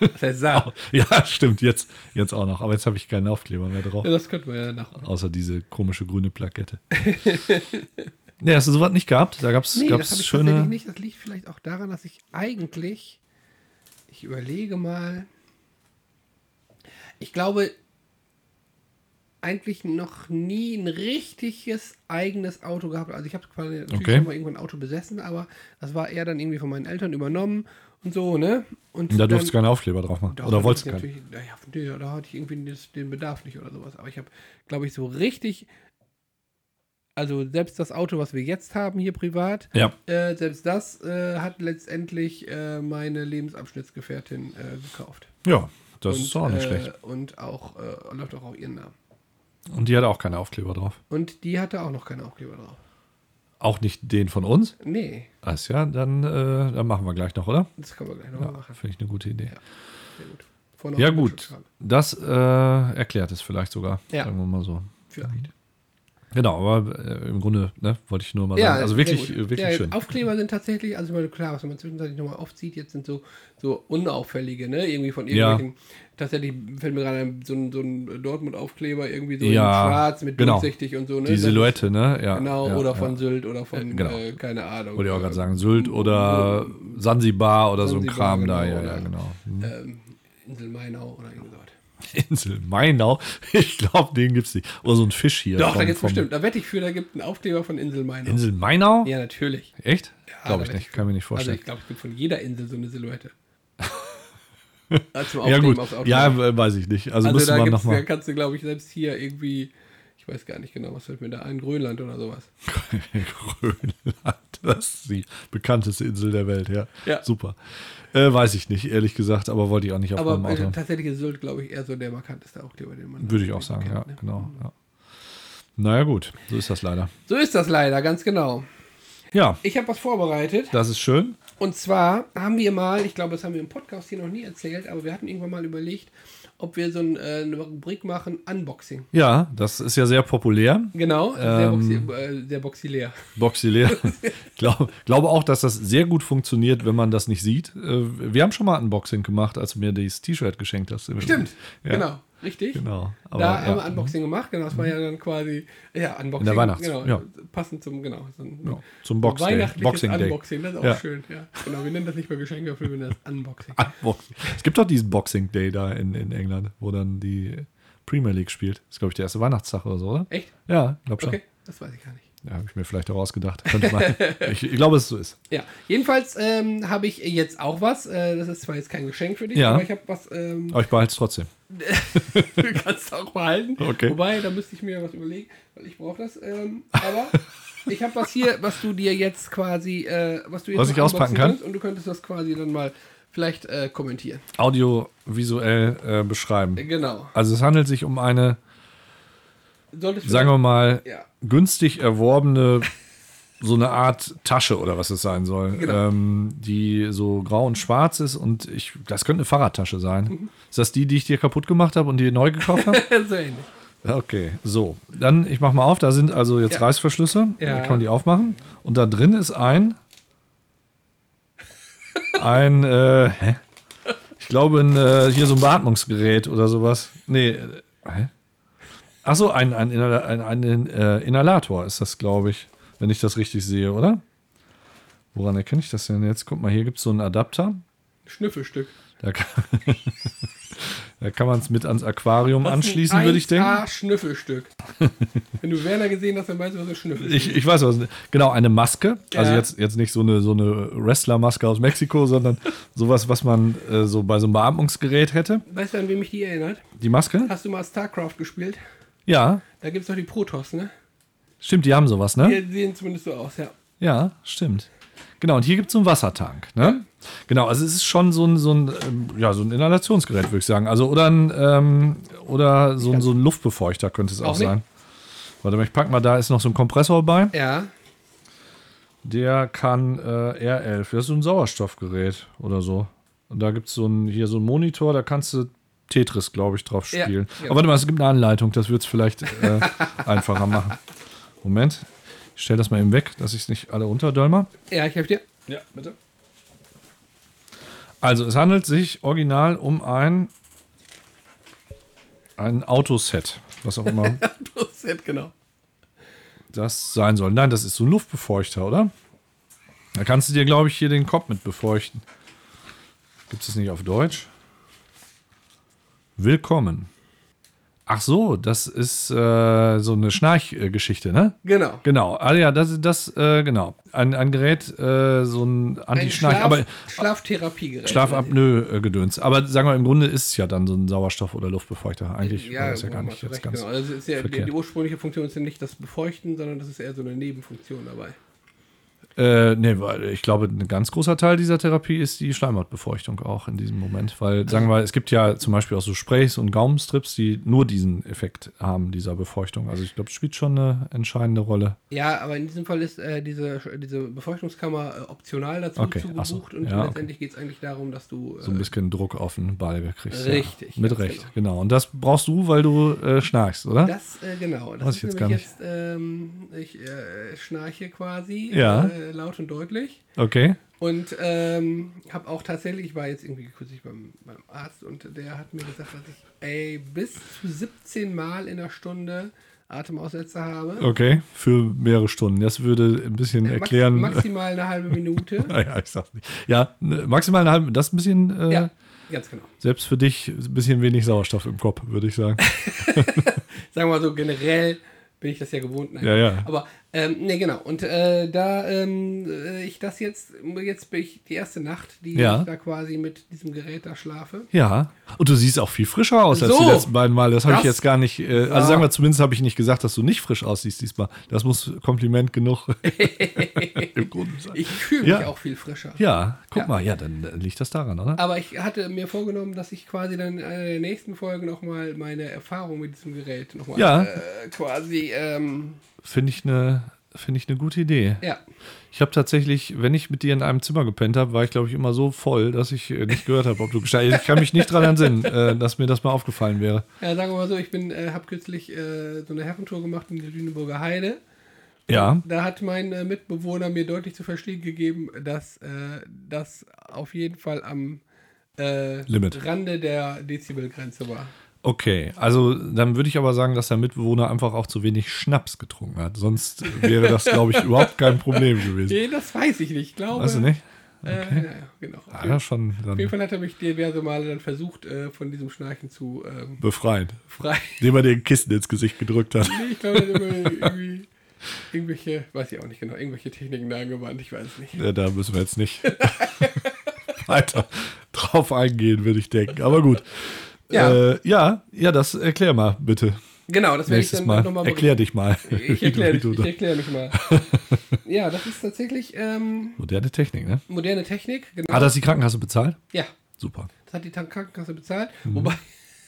Das sah. Ja, stimmt, jetzt, jetzt auch noch. Aber jetzt habe ich keinen Aufkleber mehr drauf. Ja, das könnten wir ja nach. Außer diese komische grüne Plakette. nee, hast du sowas nicht gehabt? Da gab es Nee, das habe ich schöne. tatsächlich nicht. Das liegt vielleicht auch daran, dass ich eigentlich, ich überlege mal, ich glaube, eigentlich noch nie ein richtiges eigenes Auto gehabt. Also ich habe quasi natürlich Okay. schon mal irgendwann ein Auto besessen, aber das war eher dann irgendwie von meinen Eltern übernommen und so, ne? Und Da durfst du keine Aufkleber drauf machen. Doch, Oder da wolltest du keinen? Naja, nee, da hatte ich irgendwie den Bedarf nicht oder sowas. Aber ich habe, glaube ich, so richtig, also selbst das Auto, was wir jetzt haben hier privat, Ja, äh, selbst das äh, hat letztendlich äh, meine Lebensabschnittsgefährtin äh, gekauft. ja, das und, ist auch nicht äh, schlecht. Und auch, äh, läuft auch auf ihren Namen. Und die hat auch keine Aufkleber drauf. Und die hatte auch noch keine Aufkleber drauf. Auch nicht den von uns? Nee, Das ja, dann, äh, dann machen wir gleich noch, oder? das kann man gleich noch Ja, machen. finde ich eine gute Idee. Sehr gut. Vorne Ja, gut. Das äh, erklärt es vielleicht sogar. Ja. Sagen wir mal so. Vielleicht. Genau, aber äh, im Grunde ne, wollte ich nur mal Ja, sagen. Also wirklich, wirklich ja, schön. Aufkleber sind tatsächlich, also meine, klar, was man zwischenzeitlich nochmal aufzieht, jetzt sind so, so unauffällige, ne? Irgendwie von Ja. irgendwelchen, tatsächlich fällt mir gerade ein, so ein, so ein Dortmund-Aufkleber irgendwie so Ja, in schwarz mit genau. durchsichtig und so, ne? Die Das- Silhouette, ne? Ja, Genau, ja, oder ja. von Sylt oder von, Äh, genau. äh, keine Ahnung. Wollte ich auch gerade sagen, Sylt oder Sansibar oder so ein Sansibar, Kram da. genau, Ja, ja, oder- genau. Hm. Ähm, Insel Mainau oder irgendwas. Insel Mainau. Ich glaube, den gibt es nicht. Oder so ein Fisch hier. Doch, da gibt's vom- bestimmt. Da wette ich für, da gibt einen Aufkleber von Insel Mainau. Insel Mainau? Ja, natürlich. Echt? Ja, glaube ich nicht. für. Kann mir nicht Also vorstellen. ich glaube, es gibt von jeder Insel so eine Silhouette. Also zum ja, gut. Ja, weiß ich nicht. Also, Also müsste da, man gibt's, da nochmal. kannst du, glaube ich, selbst hier irgendwie, ich weiß gar nicht genau, was fällt mir da ein, Grönland oder sowas. Grönland. Das ist die bekannteste Insel der Welt, ja. Ja. Super. Äh, weiß ich nicht, ehrlich gesagt, aber wollte ich auch nicht auf Aber meinem Auto. äh, tatsächlich ist Sylt, glaube ich, eher so der markanteste Aufkleber, den man Würde ich auch sagen, kennt, ja, ne? genau. Ja. Naja, gut, so ist das leider. So ist das leider, ganz genau. Ja, Ich habe was vorbereitet. das ist schön. Und zwar haben wir mal, ich glaube, das haben wir im Podcast hier noch nie erzählt, aber wir hatten irgendwann mal überlegt, ob wir so ein, äh, eine Rubrik machen, Unboxing. Ja, das ist ja sehr populär. Genau, sehr, Ähm, boxi äh, sehr boxilär. Boxilär. Ich glaub, glaube auch, dass das sehr gut funktioniert, wenn man das nicht sieht. Äh, Wir haben schon mal ein Unboxing gemacht, als du mir dieses T-Shirt geschenkt hast. Stimmt, Ja. genau, richtig. Genau. Aber, da haben wir ja. Unboxing gemacht, genau, das war ja dann quasi, ja, Unboxing. In der Weihnachts- genau, ja. passend zum, genau, so ein Ja, zum Box Boxing Day. Unboxing, das ist auch schön, ja. Genau, wir nennen das nicht mehr Geschenke, wir nennen das Unboxing. Unboxing. Es gibt doch diesen Boxing Day da in, in England, wo dann die Premier League spielt. Das ist, glaube ich, der erste Weihnachtstag oder so, oder? Echt? Ja, glaube schon. Okay, das weiß ich gar nicht. Ja, habe ich mir vielleicht auch ausgedacht. Ich, ich glaube, dass es so ist. Ja, jedenfalls ähm, habe ich jetzt auch was. Äh, das ist zwar jetzt kein Geschenk für dich, Ja. aber ich habe was. Ähm, Aber ich behalte es trotzdem. du kannst auch behalten. Okay. Wobei, da müsste ich mir was überlegen, weil ich brauche das. Ähm, aber ich habe was hier, was du dir jetzt quasi, äh, was du jetzt Was ich auspacken kann? Und du könntest das quasi dann mal vielleicht äh, kommentieren. Audiovisuell äh, beschreiben. Äh, Genau. Also es handelt sich um eine, sagen wir mal, Ja. günstig erworbene, so eine Art Tasche oder was es sein soll, Genau. ähm, die so grau und schwarz ist und ich, das könnte eine Fahrradtasche sein. Mhm. Ist das die, die ich dir kaputt gemacht habe und die neu gekauft habe? so ähnlich. Okay, so. Dann, ich mach mal auf. Da sind also jetzt Ja. Reißverschlüsse. Ja. Da kann man die aufmachen. Und da drin ist ein. Ein, äh, hä? Ich glaube, ein, äh, hier so ein Beatmungsgerät oder sowas. Nee, äh, hä? Achso, ein, ein, ein, ein äh, Inhalator ist das, glaube ich. Wenn ich das richtig sehe, oder? Woran erkenne ich das denn jetzt? Guck mal, hier gibt es so einen Adapter. Schnüffelstück. Da kann, da kann man es mit ans Aquarium anschließen, würde ich denken. Ah, Schnüffelstück. Wenn du Werner gesehen hast, dann weißt du, was ein Schnüffelstück Ich, ich weiß was. Genau, eine Maske. Also Ja. jetzt, jetzt nicht so eine, so eine Wrestler-Maske aus Mexiko, sondern sowas, was man äh, so bei so einem Beatmungsgerät hätte. Weißt du, an wen mich die erinnert? Die Maske? Hast du mal StarCraft gespielt? Ja, Da gibt es doch die Protoss, ne? stimmt, die haben sowas, ne? Die sehen zumindest so aus, ja. Ja, stimmt. Genau, und hier gibt es so einen Wassertank, ne? Genau, also es ist schon so ein, so ein, ähm, ja, so ein Inhalationsgerät, würde ich sagen. Also oder ein, ähm, oder so ein, so ein Luftbefeuchter könnte es auch, Auch sein. Warte mal, ich pack mal, da ist noch so ein Kompressor bei. Ja. Der kann äh, R11, das ist so ein Sauerstoffgerät oder so. Und da gibt es so ein, hier so einen Monitor, da kannst du Tetris, glaube ich, drauf spielen. ja. Aber warte mal, es gibt eine Anleitung, das wird es vielleicht äh, einfacher machen. Moment, ich stelle das mal eben weg, dass ich es nicht alle unterdölmer. Ja, ich helfe dir. Ja, bitte. Also, es handelt sich original um ein, ein Autoset, was auch immer ist genau. das sein soll. Nein, das ist so ein Luftbefeuchter, oder? Da kannst du dir, glaube ich, hier den Kopf mit befeuchten. Gibt es das nicht auf Deutsch? Willkommen. Ach so, das ist äh, so eine Schnarchgeschichte, ne? Genau. Genau. Ah ja, das ist das, äh, genau. Ein, ein Gerät, äh, so ein Anti-Schnarch, Schlaf, aber Schlaftherapiegerät. Schlafapnoe-Gedöns. Aber sagen wir, im Grunde ist es ja dann so ein Sauerstoff- oder Luftbefeuchter. Eigentlich Ja, das ja gar nicht jetzt ganz. genau. Also ist ja, die, die ursprüngliche Funktion ist ja nicht das Befeuchten, sondern das ist eher so eine Nebenfunktion dabei. Äh, nee, weil ich glaube, ein ganz großer Teil dieser Therapie ist die Schleimhautbefeuchtung auch in diesem Moment. Weil, sagen wir mal, es gibt ja zum Beispiel auch so Sprays und Gaumenstrips, die nur diesen Effekt haben, dieser Befeuchtung. Also ich glaube, es spielt schon eine entscheidende Rolle. Ja, aber in diesem Fall ist äh, diese, diese Befeuchtungskammer äh, optional dazu Okay, zu ach so. und Ja, okay. letztendlich geht es eigentlich darum, dass du. Äh, So ein bisschen Druck auf den Ball kriegst. Richtig, Ja. Mit Recht, genau. Und das brauchst du, weil du äh, schnarchst, oder? Das, äh, genau. Das Weiß ich jetzt gar nicht. jetzt, ähm, ich äh, schnarche quasi Ja. Äh, laut und deutlich. Okay. Und ähm, habe auch tatsächlich, ich war jetzt irgendwie kürzlich beim, beim Arzt und der hat mir gesagt, dass ich ey, bis zu 17 Mal in der Stunde Atemaussetzer habe. Okay, für mehrere Stunden. Das würde ein bisschen Max- erklären. Maximal eine halbe Minute. ja, ich sag's nicht. Ja, ne, maximal eine halbe, das ist ein bisschen, äh, ja, ganz genau. selbst für dich, ein bisschen wenig Sauerstoff im Kopf, würde ich sagen. Sagen wir mal so, generell bin ich das ja gewohnt. Nein. Ja, ja. Aber, ähm, ne, genau. Und äh, da ähm, äh, ich das jetzt, jetzt bin ich die erste Nacht, die Ja. ich da quasi mit diesem Gerät da schlafe. Ja, und du siehst auch viel frischer aus als So. die letzten beiden Male. Das habe ich jetzt gar nicht. Äh. Also sagen wir, zumindest habe ich nicht gesagt, dass du nicht frisch aussiehst diesmal. Das muss Kompliment genug im Grunde sein. Ich fühle mich Ja. auch viel frischer. Ja, guck Ja. mal, ja, dann liegt das daran, oder? Aber ich hatte mir vorgenommen, dass ich quasi dann in der nächsten Folgen nochmal meine Erfahrung mit diesem Gerät nochmal Ja. äh, quasi ähm, Finde ich eine finde ich eine gute Idee. Ja. Ich habe tatsächlich, wenn ich mit dir in einem Zimmer gepennt habe, war ich, glaube ich, immer so voll, dass ich äh, nicht gehört habe, ob du gescheit Ich kann mich nicht dran entsinnen, äh, dass mir das mal aufgefallen wäre. Ja, sagen wir mal so, ich bin, äh, habe kürzlich äh, so eine Herrentour gemacht in der Lüneburger Heide. Ja, Da hat mein äh, Mitbewohner mir deutlich zu verstehen gegeben, dass äh, das auf jeden Fall am äh. Rande der Dezibelgrenze war. Okay. Also dann würde ich aber sagen, dass der Mitbewohner einfach auch zu wenig Schnaps getrunken hat. Sonst wäre das, glaube ich, überhaupt kein Problem gewesen. Nee, das weiß ich nicht. Ich glaube. Weißt du nicht? Äh, ja, ja, genau. Ah, ja, schon Auf dann jeden Fall hat er mich diverse Male dann versucht, äh, von diesem Schnarchen zu ähm, befreit. frei. Indem er den Kissen ins Gesicht gedrückt hat. Nee, ich glaube, er hat immer irgendwie irgendwelche, weiß ich auch nicht genau, irgendwelche Techniken da angewandt, ich weiß es nicht. Ja, da müssen wir jetzt nicht weiter drauf eingehen, würde ich denken. Aber gut. Ja. Äh, ja, ja, das erklär mal bitte. Genau, das werde ich dann Mal. nochmal Erklär dich mal. Ich erkläre wie ich du- erklär mich mal. ja, das ist tatsächlich ähm, Moderne Technik, ne? moderne Technik. Genau. Hat das die Krankenkasse bezahlt? ja, Super. das hat die Krankenkasse bezahlt. Mhm. Wobei,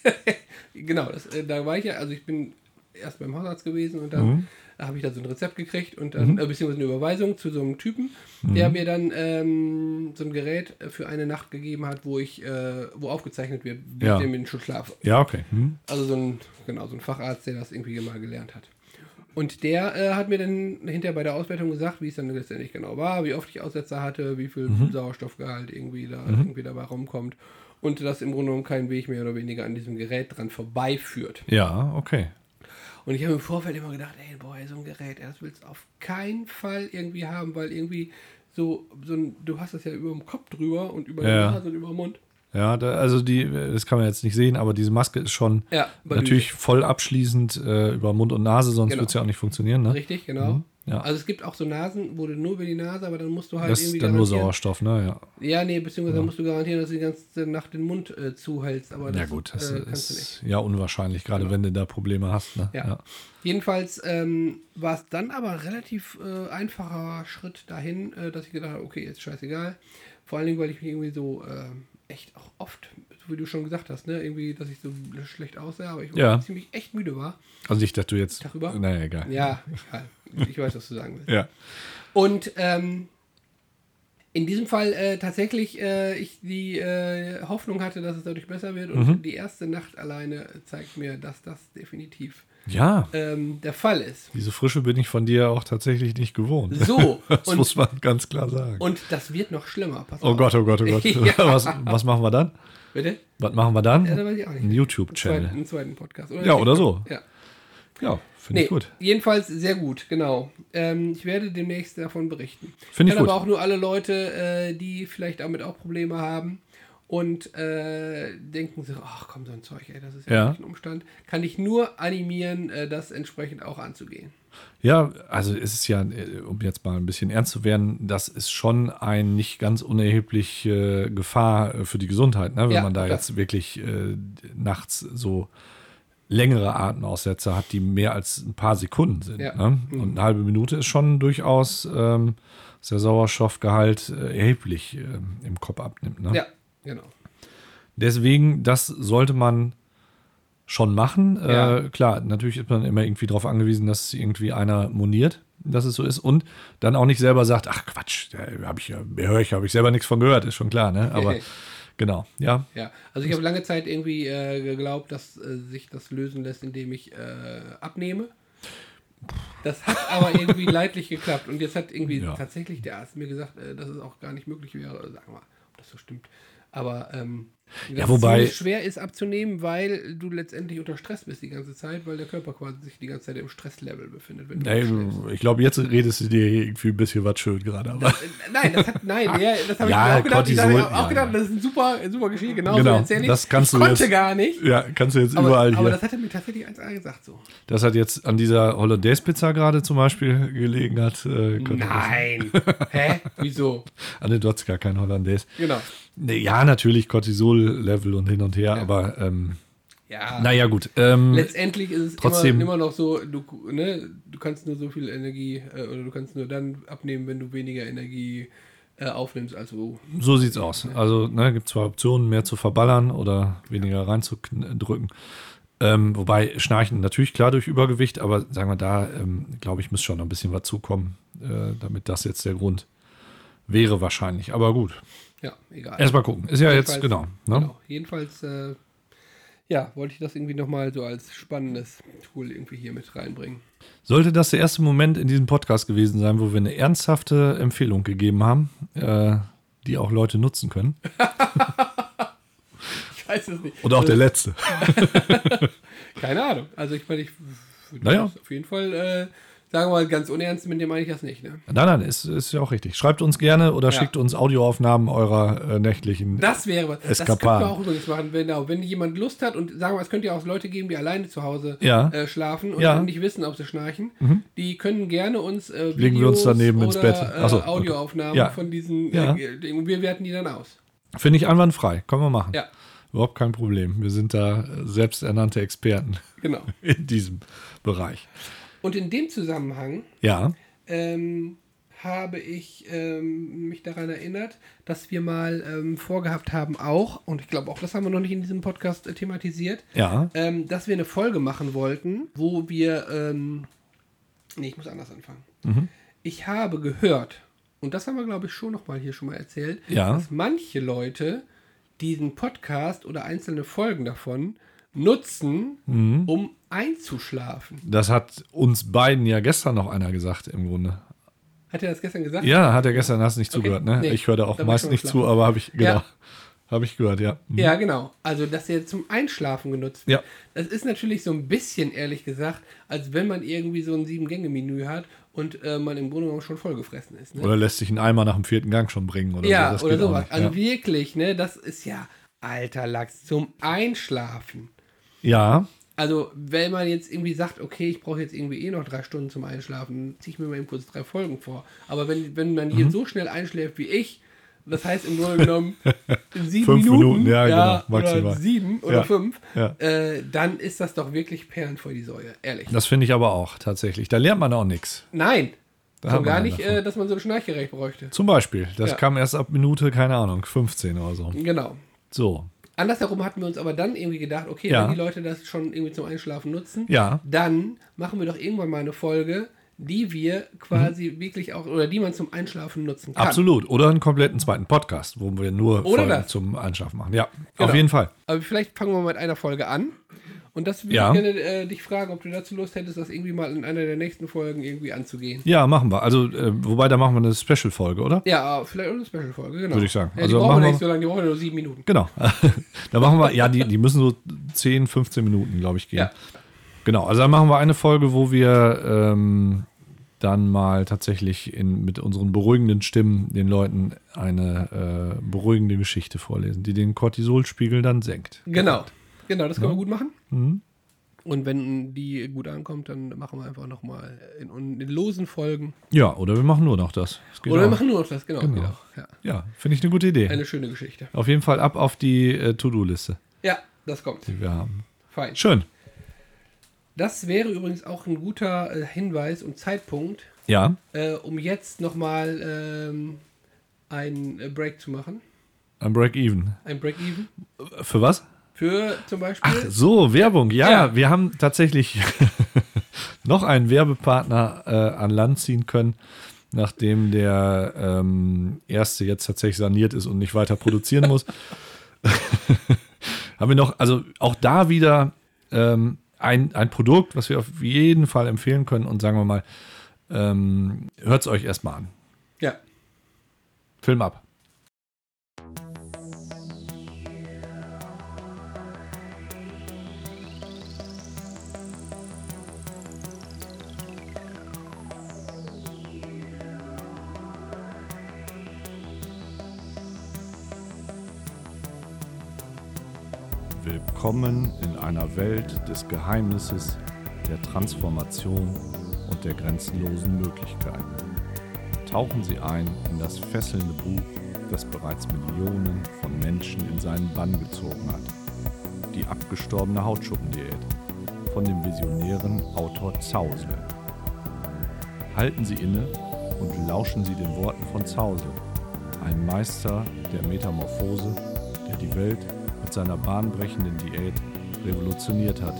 genau, das, äh, da war ich ja, also ich bin erst beim Hausarzt gewesen und dann Mhm. Da habe ich da so ein Rezept gekriegt und dann, äh, beziehungsweise eine Überweisung zu so einem Typen, der Mhm. mir dann ähm, so ein Gerät für eine Nacht gegeben hat, wo ich, äh, wo aufgezeichnet wird, wie Ja. ich schon schlafe. Ja, okay. Hm? Also so ein, genau, so ein Facharzt, der das irgendwie mal gelernt hat. Und der äh, hat mir dann hinterher bei der Auswertung gesagt, wie es dann letztendlich genau war, wie oft ich Aussetzer hatte, wie viel Mhm. Sauerstoffgehalt irgendwie da irgendwie dabei rumkommt. Und dass im Grunde genommen kein Weg mehr oder weniger an diesem Gerät dran vorbeiführt. Ja, okay. Und ich habe im Vorfeld immer gedacht, ey, boah, so ein Gerät, das willst du auf keinen Fall irgendwie haben, weil irgendwie so, so ein, du hast das ja über dem Kopf drüber und über Ja. die Nase und über den Mund. Ja, da, also die, das kann man jetzt nicht sehen, aber diese Maske ist schon Ja, natürlich voll abschließend äh, über Mund und Nase, sonst Genau. wird es ja auch nicht funktionieren. Ne? Richtig, genau. Mhm, ja. Also es gibt auch so Nasen, wo du nur über die Nase, aber dann musst du halt Das ist irgendwie dann nur Sauerstoff, ne? Ja. Ja, nee, beziehungsweise musst du garantieren, dass du die ganze Nacht den Mund äh, zuhältst. Aber das, ja, gut, das äh, ist ja unwahrscheinlich, gerade Genau. wenn du da Probleme hast. Ne? Ja. Jedenfalls ähm, war es dann aber ein relativ äh, einfacher Schritt dahin, äh, dass ich gedacht habe, okay, jetzt scheißegal. Vor allen Dingen, weil ich mich irgendwie so äh, echt auch oft, wie du schon gesagt hast, ne, irgendwie, dass ich so schlecht aussah, aber ich Ja. ziemlich echt müde war. Also nicht, dass du jetzt. Darüber? Naja, egal. Ja, egal. Ich weiß, was du sagen willst. Ja. Und ähm, in diesem Fall äh, tatsächlich äh, ich die äh, Hoffnung hatte, dass es dadurch besser wird. Und Mhm. die erste Nacht alleine zeigt mir, dass das definitiv Ja, ähm, der Fall ist. diese Frische bin ich von dir auch tatsächlich nicht gewohnt. So, Das und, muss man ganz klar sagen. und das wird noch schlimmer. Pass oh auf. Gott, oh Gott, oh Gott. Ja. was, was machen wir dann? Bitte? Was machen wir dann? Ja. Ein YouTube-Channel. einen zweiten Podcast. Ja, oder so. Ja. Ja, finde Nee, ich gut. jedenfalls sehr gut, genau. Ähm, ich werde demnächst davon berichten. Finde ich Kann gut. aber auch nur alle Leute, äh, die vielleicht damit auch Probleme haben und äh, denken so, ach komm, so ein Zeug, ey, das ist ja, Ja. ein Umstand, kann ich nur animieren, äh, das entsprechend auch anzugehen. Ja, also es ist ja, äh, um jetzt mal ein bisschen ernst zu werden, das ist schon ein nicht ganz unerhebliche Gefahr äh, für die Gesundheit, ne? wenn Ja, man da klar. jetzt wirklich äh, nachts so längere Atemaussetzer hat, die mehr als ein paar Sekunden sind. Ja. Ne? Mhm. Und eine halbe Minute ist schon durchaus, ähm, dass der Sauerstoffgehalt äh, erheblich äh, im Kopf abnimmt. Ne? Ja, genau. Deswegen, das sollte man schon machen. Ja. Äh, klar, natürlich ist man immer irgendwie darauf angewiesen, dass irgendwie einer moniert, dass es so ist und dann auch nicht selber sagt, ach Quatsch, da habe ich ja, höre ich, habe ich selber nichts von gehört, ist schon klar, ne? Aber genau, ja. Ja, also ich habe lange Zeit irgendwie äh, geglaubt, dass äh, sich das lösen lässt, indem ich äh, abnehme. Das hat aber irgendwie leidlich geklappt. Und jetzt hat irgendwie Ja. tatsächlich der Arzt mir gesagt, äh, dass es auch gar nicht möglich wäre. Sagen wir mal, ob das so stimmt. Aber ähm, dass Ja, wobei- es schwer ist abzunehmen, weil du letztendlich unter Stress bist die ganze Zeit, weil der Körper quasi sich die ganze Zeit im Stresslevel befindet. Schläfst. ich glaube, jetzt redest du dir irgendwie ein bisschen was schön gerade. Aber Äh, Nein, das hat, nein, ja, das habe Ja, ich mir auch gedacht. Ich Cortisol, habe auch gedacht, das ist ein super, super Geschehen. Genau, Genau, so ich. das kannst ich du konnte jetzt- gar nicht. ja, kannst du jetzt Aber, überall aber hier. das hat er mir tatsächlich 1A gesagt so. Das hat jetzt an dieser Hollandaise-Pizza gerade zum Beispiel gelegen hat. Äh, das- Nein. Hä? Wieso? Nee, du hast gar kein Hollandaise. Genau. Ja, natürlich Cortisol-Level und hin und her, aber ähm, Ja. naja, gut. Ähm, Letztendlich ist es trotzdem- immer, immer noch so, du, ne, du kannst nur so viel Energie äh, oder du kannst nur dann abnehmen, wenn du weniger Energie äh, aufnimmst, als du. so sieht's aus. Also, ne, gibt zwei Optionen, mehr zu verballern oder weniger reinzudrücken. Ähm, wobei Schnarchen natürlich klar durch Übergewicht, aber sagen wir da, ähm, glaube ich, muss schon noch ein bisschen was zukommen, äh, damit das jetzt der Grund wäre wahrscheinlich. Aber gut, Ja, egal. erstmal gucken. Ist ja jetzt, Jedenfalls- genau. Ne? genau. Jedenfalls, äh, ja, wollte ich das irgendwie nochmal so als spannendes Tool irgendwie hier mit reinbringen. Sollte das der erste Moment in diesem Podcast gewesen sein, wo wir eine ernsthafte Empfehlung gegeben haben, äh, die auch Leute nutzen können? Ich weiß es nicht. Und auch der Also, letzte. Keine Ahnung. Also ich meine, ich würde Naja. auf jeden Fall, äh, sagen wir mal ganz unernst, mit dem meine ich das nicht. Ne? Nein, nein, ist, ist ja auch richtig. Schreibt uns gerne oder Ja. schickt uns Audioaufnahmen eurer äh, nächtlichen. Das wäre was. Das könnten Eskapaden. wir auch übrigens machen, wenn, genau, wenn jemand Lust hat und sagen wir, es könnte ja auch Leute geben, die alleine zu Hause Ja. äh, schlafen und Ja. Mhm. nicht wissen, ob sie schnarchen. Die können gerne uns äh, Legen wir uns Videos daneben ins oder, Bett. Äh, Ach so, okay. Audioaufnahmen Ja. von diesen Ja. äh, Dingen. wir werten die dann aus. Finde ich einwandfrei. Können wir machen. Ja, Überhaupt kein Problem. Wir sind da äh, selbsternannte Experten genau. in diesem Bereich. Und in dem Zusammenhang Ja, ähm, habe ich ähm, mich daran erinnert, dass wir mal ähm, vorgehabt haben, auch, und ich glaube auch, das haben wir noch nicht in diesem Podcast äh, thematisiert, ja. ähm, dass wir eine Folge machen wollten, wo wir, ähm, nee, ich muss anders anfangen. Mhm. Ich habe gehört, und das haben wir, glaube ich, schon noch mal hier schon mal erzählt, Ja. dass manche Leute diesen Podcast oder einzelne Folgen davon nutzen, Mhm. um einzuschlafen. Das hat uns beiden ja gestern noch einer gesagt, im Grunde. Hat er das gestern gesagt? Ja, hat er gestern, hast nicht Okay. zugehört, ne? Nee, ich höre da auch meist nicht zu, aber habe ich, genau. Ja. Habe ich gehört, ja. Mhm. Ja, genau. Also, dass er zum Einschlafen genutzt wird. Ja. Das ist natürlich so ein bisschen, ehrlich gesagt, als wenn man irgendwie so ein Sieben-Gänge-Menü hat und äh, man im Grunde genommen schon vollgefressen ist. Ne? Oder lässt sich einen Eimer nach dem vierten Gang schon bringen oder ja, so. Das oder sowas. Also ja. wirklich, ne, das ist ja alter Lachs zum Einschlafen. Ja, Also, wenn man jetzt irgendwie sagt, okay, ich brauche jetzt irgendwie eh noch drei Stunden zum Einschlafen, ziehe ich mir mal eben kurz drei Folgen vor. Aber wenn, wenn man Mhm. hier so schnell einschläft wie ich, das heißt im Grunde genommen in sieben Fünf Minuten, Minuten, ja, genau, oder maximal. sieben oder Ja, fünf, ja. Äh, dann ist das doch wirklich Perlen vor die Säue, ehrlich. das finde ich aber auch tatsächlich. Da lernt man auch nichts. Nein, Da man gar nicht, davon. äh, dass man so ein Schnarchgerät bräuchte. Zum Beispiel. Das Ja. kam erst ab Minute, keine Ahnung, 15 oder so. Genau. So. Andersherum hatten wir uns aber dann irgendwie gedacht, okay, Ja. wenn die Leute das schon irgendwie zum Einschlafen nutzen, Ja. dann machen wir doch irgendwann mal eine Folge, die wir quasi wirklich auch, oder die man zum Einschlafen nutzen kann. Mhm. Absolut. Oder einen kompletten zweiten Podcast, wo wir nur Oder Folgen zum Einschlafen machen. Ja, Genau. auf jeden Fall. Aber vielleicht fangen wir mit einer Folge an. Und das würde Ja. ich gerne äh, dich fragen, ob du dazu Lust hättest, das irgendwie mal in einer der nächsten Folgen irgendwie anzugehen. Ja, machen wir. Also, äh, wobei, da machen wir eine Special-Folge, oder? Ja, vielleicht auch eine Special-Folge, genau. Würde ich sagen. Ja, Also die brauchen wir- nicht so lange, die brauchen nur sieben Minuten. Genau. da machen wir, ja, die, die müssen so 10, 15 Minuten, glaube ich, gehen. Ja. Genau, also dann machen wir eine Folge, wo wir ähm, dann mal tatsächlich in, mit unseren beruhigenden Stimmen den Leuten eine äh, beruhigende Geschichte vorlesen, die den Cortisolspiegel dann senkt. Genau. Genau, das können wir gut machen. Mhm. Und wenn die gut ankommt, dann machen wir einfach nochmal in, in losen Folgen. Ja, oder wir machen nur noch das. das Oder wir auch. machen nur noch das, genau. Genau. Geht auch. Ja. ja, finde ich eine gute Idee. Eine schöne Geschichte. Auf jeden Fall ab auf die äh, To-Do-Liste, Ja, das kommt. die wir haben. Fein. Schön. Das wäre übrigens auch ein guter äh, Hinweis und Zeitpunkt, Ja, äh, um jetzt nochmal ähm, einen äh, Break zu machen. ein Break-Even. Ein Break-Even. Für was? Für zum Beispiel. Ach so, Werbung. Ja, Ja. wir haben tatsächlich noch einen Werbepartner äh, an Land ziehen können, nachdem der ähm, erste jetzt tatsächlich saniert ist und nicht weiter produzieren muss. haben wir noch, also auch da wieder ähm, ein, ein Produkt, was wir auf jeden Fall empfehlen können und sagen wir mal, ähm, hört es euch erstmal an. Ja. Film ab. Willkommen in einer Welt des Geheimnisses, der Transformation und der grenzenlosen Möglichkeiten. Tauchen Sie ein in das fesselnde Buch, das bereits Millionen von Menschen in seinen Bann gezogen hat. Die abgestorbene Hautschuppendiät von dem visionären Autor Zausel. Halten Sie inne und lauschen Sie den Worten von Zausel, ein Meister der Metamorphose, der die Welt mit seiner bahnbrechenden Diät revolutioniert hat.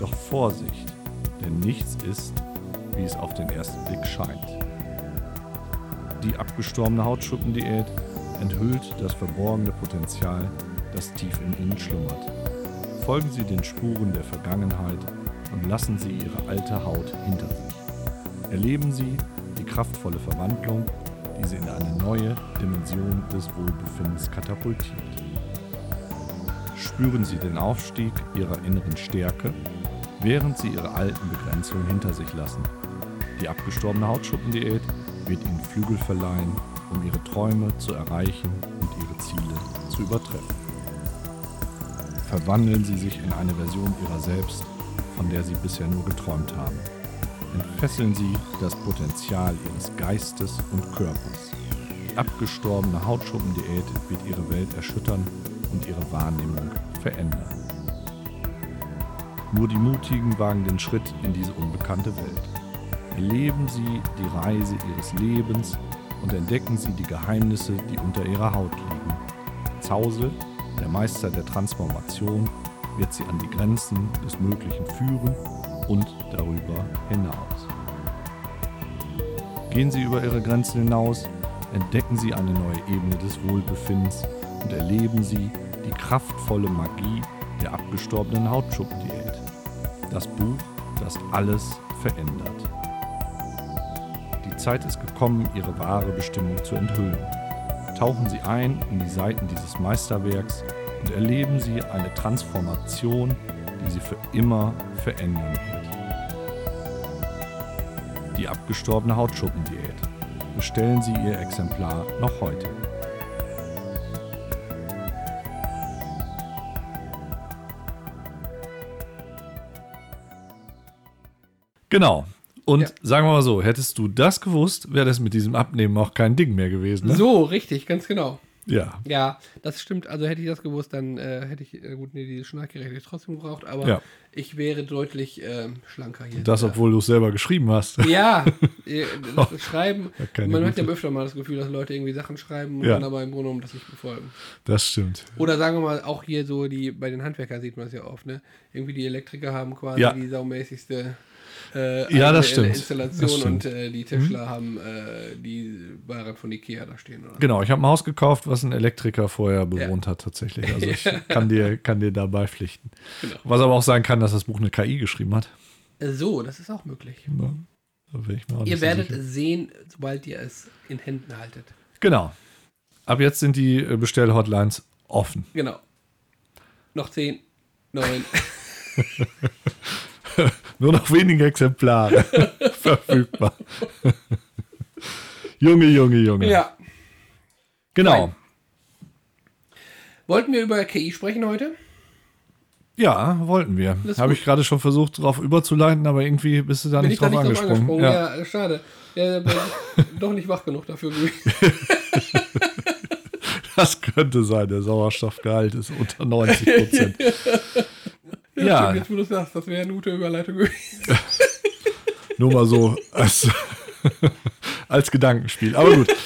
Doch Vorsicht, denn nichts ist, wie es auf den ersten Blick scheint. Die abgestorbene Hautschuppen-Diät enthüllt das verborgene Potenzial, das tief in ihnen schlummert. Folgen Sie den Spuren der Vergangenheit und lassen Sie Ihre alte Haut hinter sich. Erleben Sie die kraftvolle Verwandlung, die Sie in eine neue Dimension des Wohlbefindens katapultiert. Spüren Sie den Aufstieg Ihrer inneren Stärke, während Sie Ihre alten Begrenzungen hinter sich lassen. Die abgestorbene Hautschuppen-Diät wird Ihnen Flügel verleihen, um Ihre Träume zu erreichen und Ihre Ziele zu übertreffen. Verwandeln Sie sich in eine Version Ihrer selbst, von der Sie bisher nur geträumt haben. Entfesseln Sie das Potenzial Ihres Geistes und Körpers. Die abgestorbene Hautschuppen-Diät wird Ihre Welt erschüttern und Ihre Wahrnehmung verändern. Nur die Mutigen wagen den Schritt in diese unbekannte Welt. Erleben Sie die Reise Ihres Lebens und entdecken Sie die Geheimnisse, die unter Ihrer Haut liegen. Zausel, der Meister der Transformation, wird Sie an die Grenzen des Möglichen führen und darüber hinaus. Gehen Sie über Ihre Grenzen hinaus, entdecken Sie eine neue Ebene des Wohlbefindens und erleben Sie die kraftvolle Magie der abgestorbenen Hautschuppen-Diät. Das Buch, das alles verändert. Die Zeit ist gekommen, Ihre wahre Bestimmung zu enthüllen. Tauchen Sie ein in die Seiten dieses Meisterwerks und erleben Sie eine Transformation, die Sie für immer verändern wird. Die abgestorbene Hautschuppen-Diät. Bestellen Sie Ihr Exemplar noch heute. Genau. Und Ja. sagen wir mal so, hättest du das gewusst, wäre das mit diesem Abnehmen auch kein Ding mehr gewesen. Ne? So, richtig, ganz genau. Ja. Ja, das stimmt. Also hätte ich das gewusst, dann äh, hätte ich, äh, gut, nee, dieses hätte ich trotzdem gebraucht, aber Ja. ich wäre deutlich ähm, schlanker hier. Das, Ja. obwohl du es selber geschrieben hast. Ja, äh, das Schreiben. Ja, keine man hat ja öfter mal das Gefühl, dass Leute irgendwie Sachen schreiben und Ja. dann aber im Grunde genommen das nicht befolgen. Das stimmt. Oder sagen wir mal, auch hier so, die bei den Handwerkern sieht man es ja oft, ne? Irgendwie die Elektriker haben quasi die saumäßigste äh, Ja, das stimmt. Installation Das stimmt. Mhm. und äh, die Tischler haben äh, die Ware von Ikea da stehen. Oder? Genau, ich habe ein Haus gekauft, was ein Elektriker vorher bewohnt hat tatsächlich. Also ich kann dir, kann dir da beipflichten. Genau. Was aber auch sein kann, dass das Buch eine KI geschrieben hat. Äh, So, das ist auch möglich. Mir auch Ihr werdet sicher. es sehen, sobald ihr es in Händen haltet. Genau. Ab jetzt sind die äh, Bestell-Hotlines offen. Genau. Noch 10, 9. Nur noch wenige Exemplare verfügbar. Junge, Junge, Junge. ja. Genau. Fein. Wollten wir über KI sprechen heute? Ja, wollten wir. Habe ich gerade schon versucht, darauf überzuleiten, aber irgendwie bist du da Bin nicht ich da drauf nicht drauf angesprungen. angesprungen? Ja. Ja, schade. Ja, doch nicht wach genug dafür. Das könnte sein. Der Sauerstoffgehalt ist unter 90 Prozent. Ja, Stimmt, Jetzt, wo du sagst, das wäre eine gute Überleitung gewesen. nur mal so als, als Gedankenspiel. Aber gut.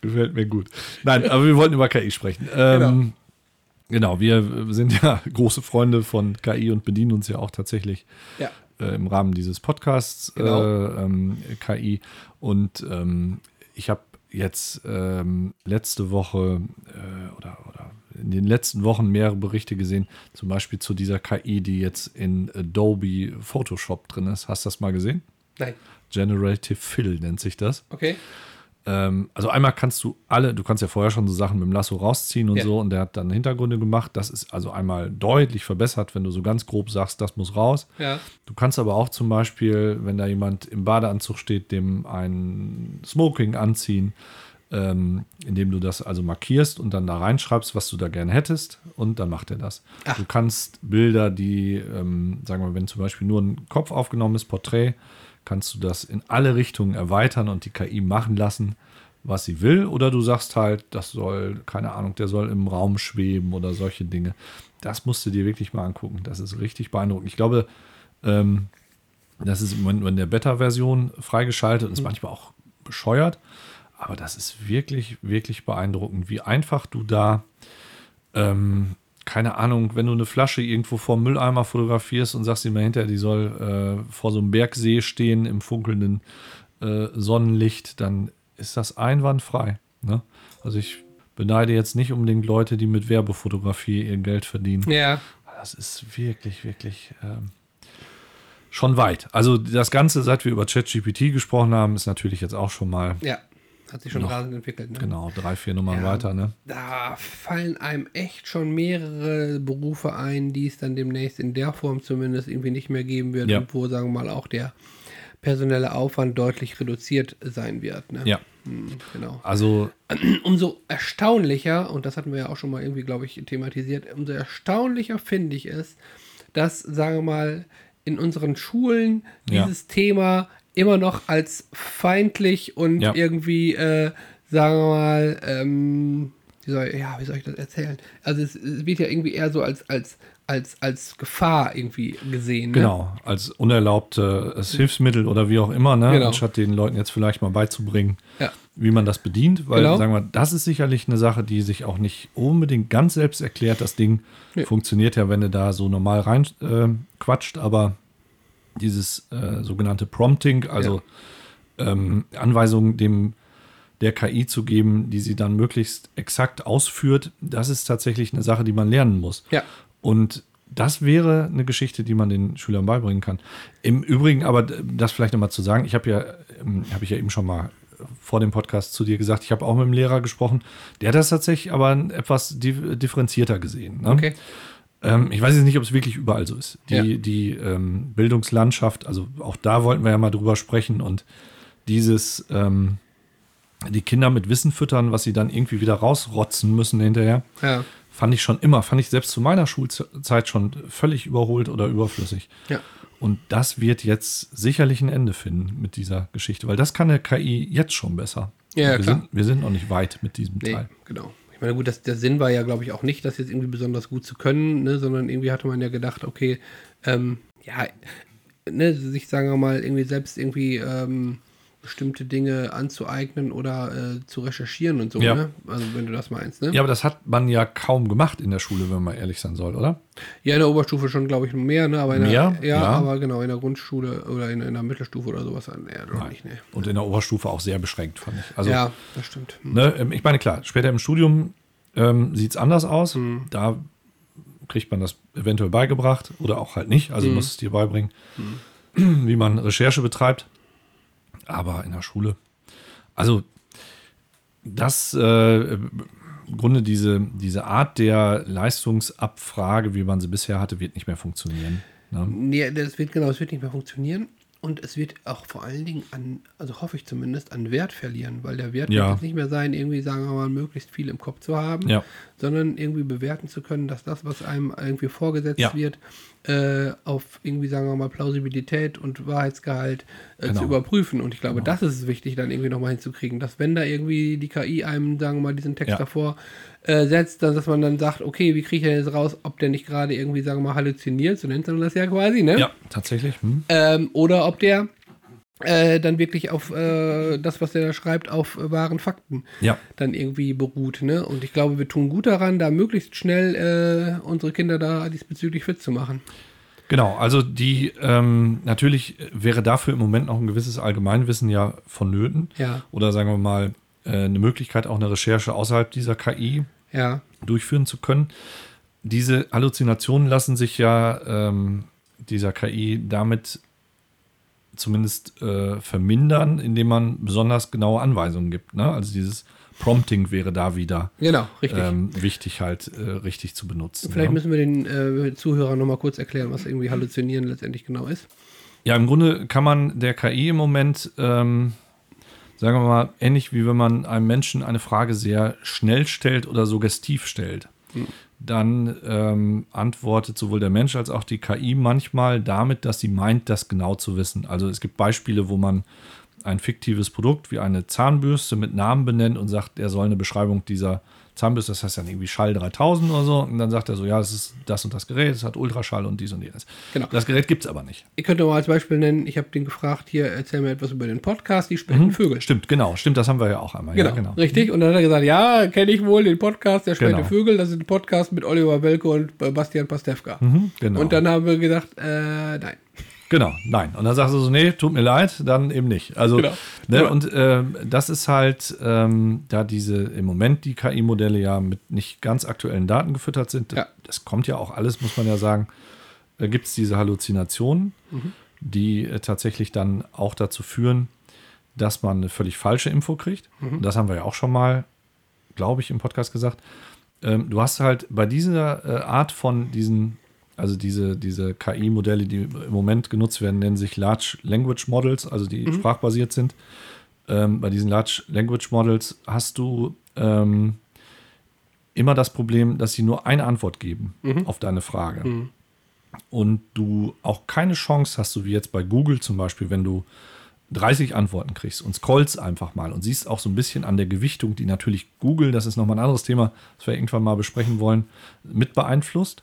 Gefällt mir gut. Nein, aber wir wollten über KI sprechen. Ähm, genau. wir sind ja große Freunde von KI und bedienen uns ja auch tatsächlich Ja. äh, im Rahmen dieses Podcasts Genau. äh, ähm, KI. Und ähm, ich habe jetzt ähm, letzte Woche äh, oder, oder in den letzten Wochen mehrere Berichte gesehen, zum Beispiel zu dieser KI, die jetzt in Adobe Photoshop drin ist. Hast du das mal gesehen? Nein. Generative Fill nennt sich das. Okay. Ähm, also einmal kannst du alle, du kannst ja vorher schon so Sachen mit dem Lasso rausziehen und Ja. so und der hat dann Hintergründe gemacht. Das ist also einmal deutlich verbessert, wenn du so ganz grob sagst, das muss raus. Ja. Du kannst aber auch zum Beispiel, wenn da jemand im Badeanzug steht, dem ein Smoking anziehen, ähm, indem du das also markierst und dann da reinschreibst, was du da gerne hättest und dann macht er das. Ach. Du kannst Bilder, die, ähm, sagen wir, wenn zum Beispiel nur ein Kopf aufgenommen ist, Porträt, kannst du das in alle Richtungen erweitern und die KI machen lassen, was sie will. Oder du sagst halt, das soll, keine Ahnung, der soll im Raum schweben oder solche Dinge. Das musst du dir wirklich mal angucken. Das ist richtig beeindruckend. Ich glaube, ähm, das ist im Moment nur in der Beta-Version freigeschaltet und ist manchmal auch bescheuert. Aber das ist wirklich, wirklich beeindruckend, wie einfach du da, ähm, keine Ahnung, wenn du eine Flasche irgendwo vor dem Mülleimer fotografierst und sagst immer hinterher, die soll äh, vor so einem Bergsee stehen im funkelnden äh, Sonnenlicht, dann ist das einwandfrei. Ne? Also ich beneide jetzt nicht unbedingt Leute, die mit Werbefotografie ihr Geld verdienen. Ja. Das ist wirklich, wirklich ähm, schon weit. Also das Ganze, seit wir über ChatGPT gesprochen haben, ist natürlich jetzt auch schon mal Ja. Hat sich schon Noch. rasend entwickelt. Ne? genau drei, vier Nummern Ja. weiter. Ne? Da fallen einem echt schon mehrere Berufe ein, die es dann demnächst in der Form zumindest irgendwie nicht mehr geben wird Ja. und wo, sagen wir mal, auch der personelle Aufwand deutlich reduziert sein wird. Ne? Ja, Hm, genau. also Umso erstaunlicher, und das hatten wir ja auch schon mal irgendwie, glaube ich, thematisiert, umso erstaunlicher finde ich es, dass, sagen wir mal, in unseren Schulen Ja. dieses Thema immer noch als feindlich und Ja. irgendwie, äh, sagen wir mal, ähm, wie soll, ja, wie soll ich das erzählen? Also es, es wird ja irgendwie eher so als, als, als, als Gefahr irgendwie gesehen. Ne? genau, als unerlaubtes Hilfsmittel oder wie auch immer, ne? Genau. anstatt den Leuten jetzt vielleicht mal beizubringen, Ja. wie man das bedient. Weil, Genau. sagen wir, das ist sicherlich eine Sache, die sich auch nicht unbedingt ganz selbst erklärt. Das Ding Nee. funktioniert ja, wenn du da so normal rein äh, quatscht, aber dieses äh, sogenannte Prompting, also ähm, Anweisungen dem der KI zu geben, die sie dann möglichst exakt ausführt, das ist tatsächlich eine Sache, die man lernen muss. Ja. Und das wäre eine Geschichte, die man den Schülern beibringen kann. Im Übrigen, aber das vielleicht nochmal zu sagen, ich habe ja, ähm, habe ich ja eben schon mal vor dem Podcast zu dir gesagt, ich habe auch mit dem Lehrer gesprochen, der hat das tatsächlich aber etwas dif- differenzierter gesehen. Ne? Okay. Ähm, ich weiß jetzt nicht, ob es wirklich überall so ist. Die, Ja. die ähm, Bildungslandschaft, also auch da wollten wir ja mal drüber sprechen und dieses, ähm, die Kinder mit Wissen füttern, was sie dann irgendwie wieder rausrotzen müssen hinterher, Ja. fand ich schon immer, fand ich selbst zu meiner Schulzeit schon völlig überholt oder überflüssig. Ja. Und das wird jetzt sicherlich ein Ende finden mit dieser Geschichte, weil das kann der KI jetzt schon besser. Ja, wir, klar. Sind, wir sind noch nicht weit mit diesem Nee, Teil. genau. Ich meine, gut, das, der Sinn war ja, glaube ich, auch nicht, das jetzt irgendwie besonders gut zu können, ne, sondern irgendwie hatte man ja gedacht, okay, ähm, ja, ne, sich, sagen wir mal, irgendwie selbst irgendwie ähm, bestimmte Dinge anzueignen oder äh, zu recherchieren und so, Ja. ne? Also wenn du das meinst, ne? Ja, aber das hat man ja kaum gemacht in der Schule, wenn man ehrlich sein soll, oder? Ja, in der Oberstufe schon, glaube ich, mehr, ne? Aber in Mehr? Der, ja, Ja. aber genau, in der Grundschule oder in, in der Mittelstufe oder sowas, eher doch nicht, ne? Und in der Oberstufe auch sehr beschränkt, fand ich. Also, ja, das stimmt. Hm. ne, ähm, ich meine, klar, später im Studium ähm, sieht es anders aus. Da kriegt man das eventuell beigebracht oder auch halt nicht. Also muss es dir beibringen, wie man Recherche betreibt. Aber in der Schule. Also, das äh, im Grunde diese, diese Art der Leistungsabfrage, wie man sie bisher hatte, wird nicht mehr funktionieren. Ne? Nee, das wird genau, es wird nicht mehr funktionieren. Und es wird auch vor allen Dingen an, also hoffe ich zumindest, an Wert verlieren, weil der Wert Ja. wird jetzt nicht mehr sein, irgendwie, sagen wir mal, möglichst viel im Kopf zu haben, Ja. sondern irgendwie bewerten zu können, dass das, was einem irgendwie vorgesetzt Ja. wird, äh, auf irgendwie, sagen wir mal, Plausibilität und Wahrheitsgehalt äh, Genau. zu überprüfen. Und ich glaube, das ist es wichtig, dann irgendwie nochmal hinzukriegen, dass wenn da irgendwie die KI einem, sagen wir mal, diesen Text davor äh, setzt, dass man dann sagt, okay, wie kriege ich denn jetzt raus, ob der nicht gerade irgendwie, sagen wir mal, halluziniert, so nennt man das ja quasi, ne? Ja, tatsächlich. Hm. Ähm, oder ob der äh, dann wirklich auf äh, das, was der da schreibt, auf äh, wahren Fakten Ja. dann irgendwie beruht. Ne? Und ich glaube, wir tun gut daran, da möglichst schnell äh, unsere Kinder da diesbezüglich fit zu machen. Genau, also die ähm, natürlich wäre dafür im Moment noch ein gewisses Allgemeinwissen ja vonnöten. Ja. Oder sagen wir mal, äh, eine Möglichkeit, auch eine Recherche außerhalb dieser KI Ja, durchführen zu können. Diese Halluzinationen lassen sich ja ähm, dieser KI damit zumindest äh, vermindern, indem man besonders genaue Anweisungen gibt. Ne? Also dieses Prompting wäre da wieder genau, richtig. ähm, wichtig halt äh, richtig zu benutzen. Vielleicht ne? müssen wir den äh, Zuhörern nochmal kurz erklären, was irgendwie Halluzinieren letztendlich genau ist. Ja, im Grunde kann man der KI im Moment, ähm, sagen wir mal, ähnlich wie wenn man einem Menschen eine Frage sehr schnell stellt oder suggestiv stellt. Dann ähm, antwortet sowohl der Mensch als auch die KI manchmal damit, dass sie meint, das genau zu wissen. Also es gibt Beispiele, wo man ein fiktives Produkt wie eine Zahnbürste mit Namen benennt und sagt, er soll eine Beschreibung dieser Zahnbürste, das heißt dann irgendwie Schall 3000 oder so. Und dann sagt er so, ja, es ist das und das Gerät, es hat Ultraschall und dies und jenes. Genau. Das Gerät gibt es aber nicht. Ich könnte mal als Beispiel nennen, ich habe den gefragt, hier, erzähl mir etwas über den Podcast, die sprechen Vögel. Stimmt, genau. Stimmt, das haben wir ja auch einmal. Genau, Ja, genau. richtig. Und dann hat er gesagt, ja, kenne ich wohl den Podcast, der spreche Genau. Vögel, das ist ein Podcast mit Oliver Welke und Bastian Pastewka. Mhm, genau. Und dann haben wir gedacht, äh, nein. Genau, nein. Und dann sagst du so, nee, tut mir leid, dann eben nicht. Also, Genau. ne, Ja. und ähm, das ist halt, ähm, da diese im Moment die KI-Modelle ja mit nicht ganz aktuellen Daten gefüttert sind, Ja. das kommt ja auch alles, muss man ja sagen, da gibt es diese Halluzinationen, Mhm. die äh, tatsächlich dann auch dazu führen, dass man eine völlig falsche Info kriegt. Mhm. Das haben wir ja auch schon mal, glaube ich, im Podcast gesagt. Ähm, du hast halt bei dieser äh, Art von diesen, also diese, diese KI-Modelle, die im Moment genutzt werden, nennen sich Large Language Models, also die sprachbasiert sind. Ähm, bei diesen Large Language Models hast du ähm, immer das Problem, dass sie nur eine Antwort geben auf deine Frage. Und du auch keine Chance hast, so wie jetzt bei Google zum Beispiel, wenn du 30 Antworten kriegst und scrollst einfach mal und siehst auch so ein bisschen an der Gewichtung, die natürlich Google, das ist nochmal ein anderes Thema, das wir irgendwann mal besprechen wollen, mit beeinflusst.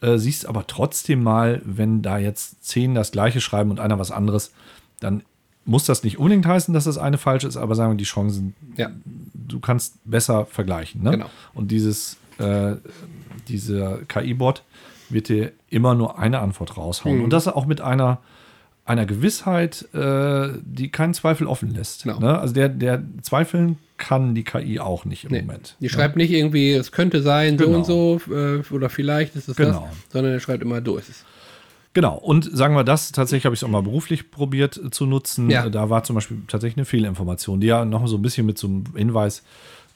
Äh, siehst aber trotzdem mal, wenn da jetzt zehn das gleiche schreiben und einer was anderes, dann muss das nicht unbedingt heißen, dass das eine falsch ist, aber sagen wir, die Chancen, Ja. du kannst besser vergleichen. Ne? Genau. Und dieses, äh, dieser KI-Bot wird dir immer nur eine Antwort raushauen. Mhm. Und das auch mit einer, einer Gewissheit, äh, die keinen Zweifel offen lässt. Genau. Ne? Also der, der zweifeln kann die KI auch nicht im Nee. Moment. Die schreibt nicht irgendwie, es könnte sein, so Genau. und so, äh, oder vielleicht ist es Genau. das, sondern er schreibt immer, so ist es. Genau, und sagen wir das, tatsächlich habe ich es auch mal beruflich probiert äh, zu nutzen. Ja. Äh, Da war zum Beispiel tatsächlich eine Fehlinformation, die ja noch so ein bisschen mit so einem Hinweis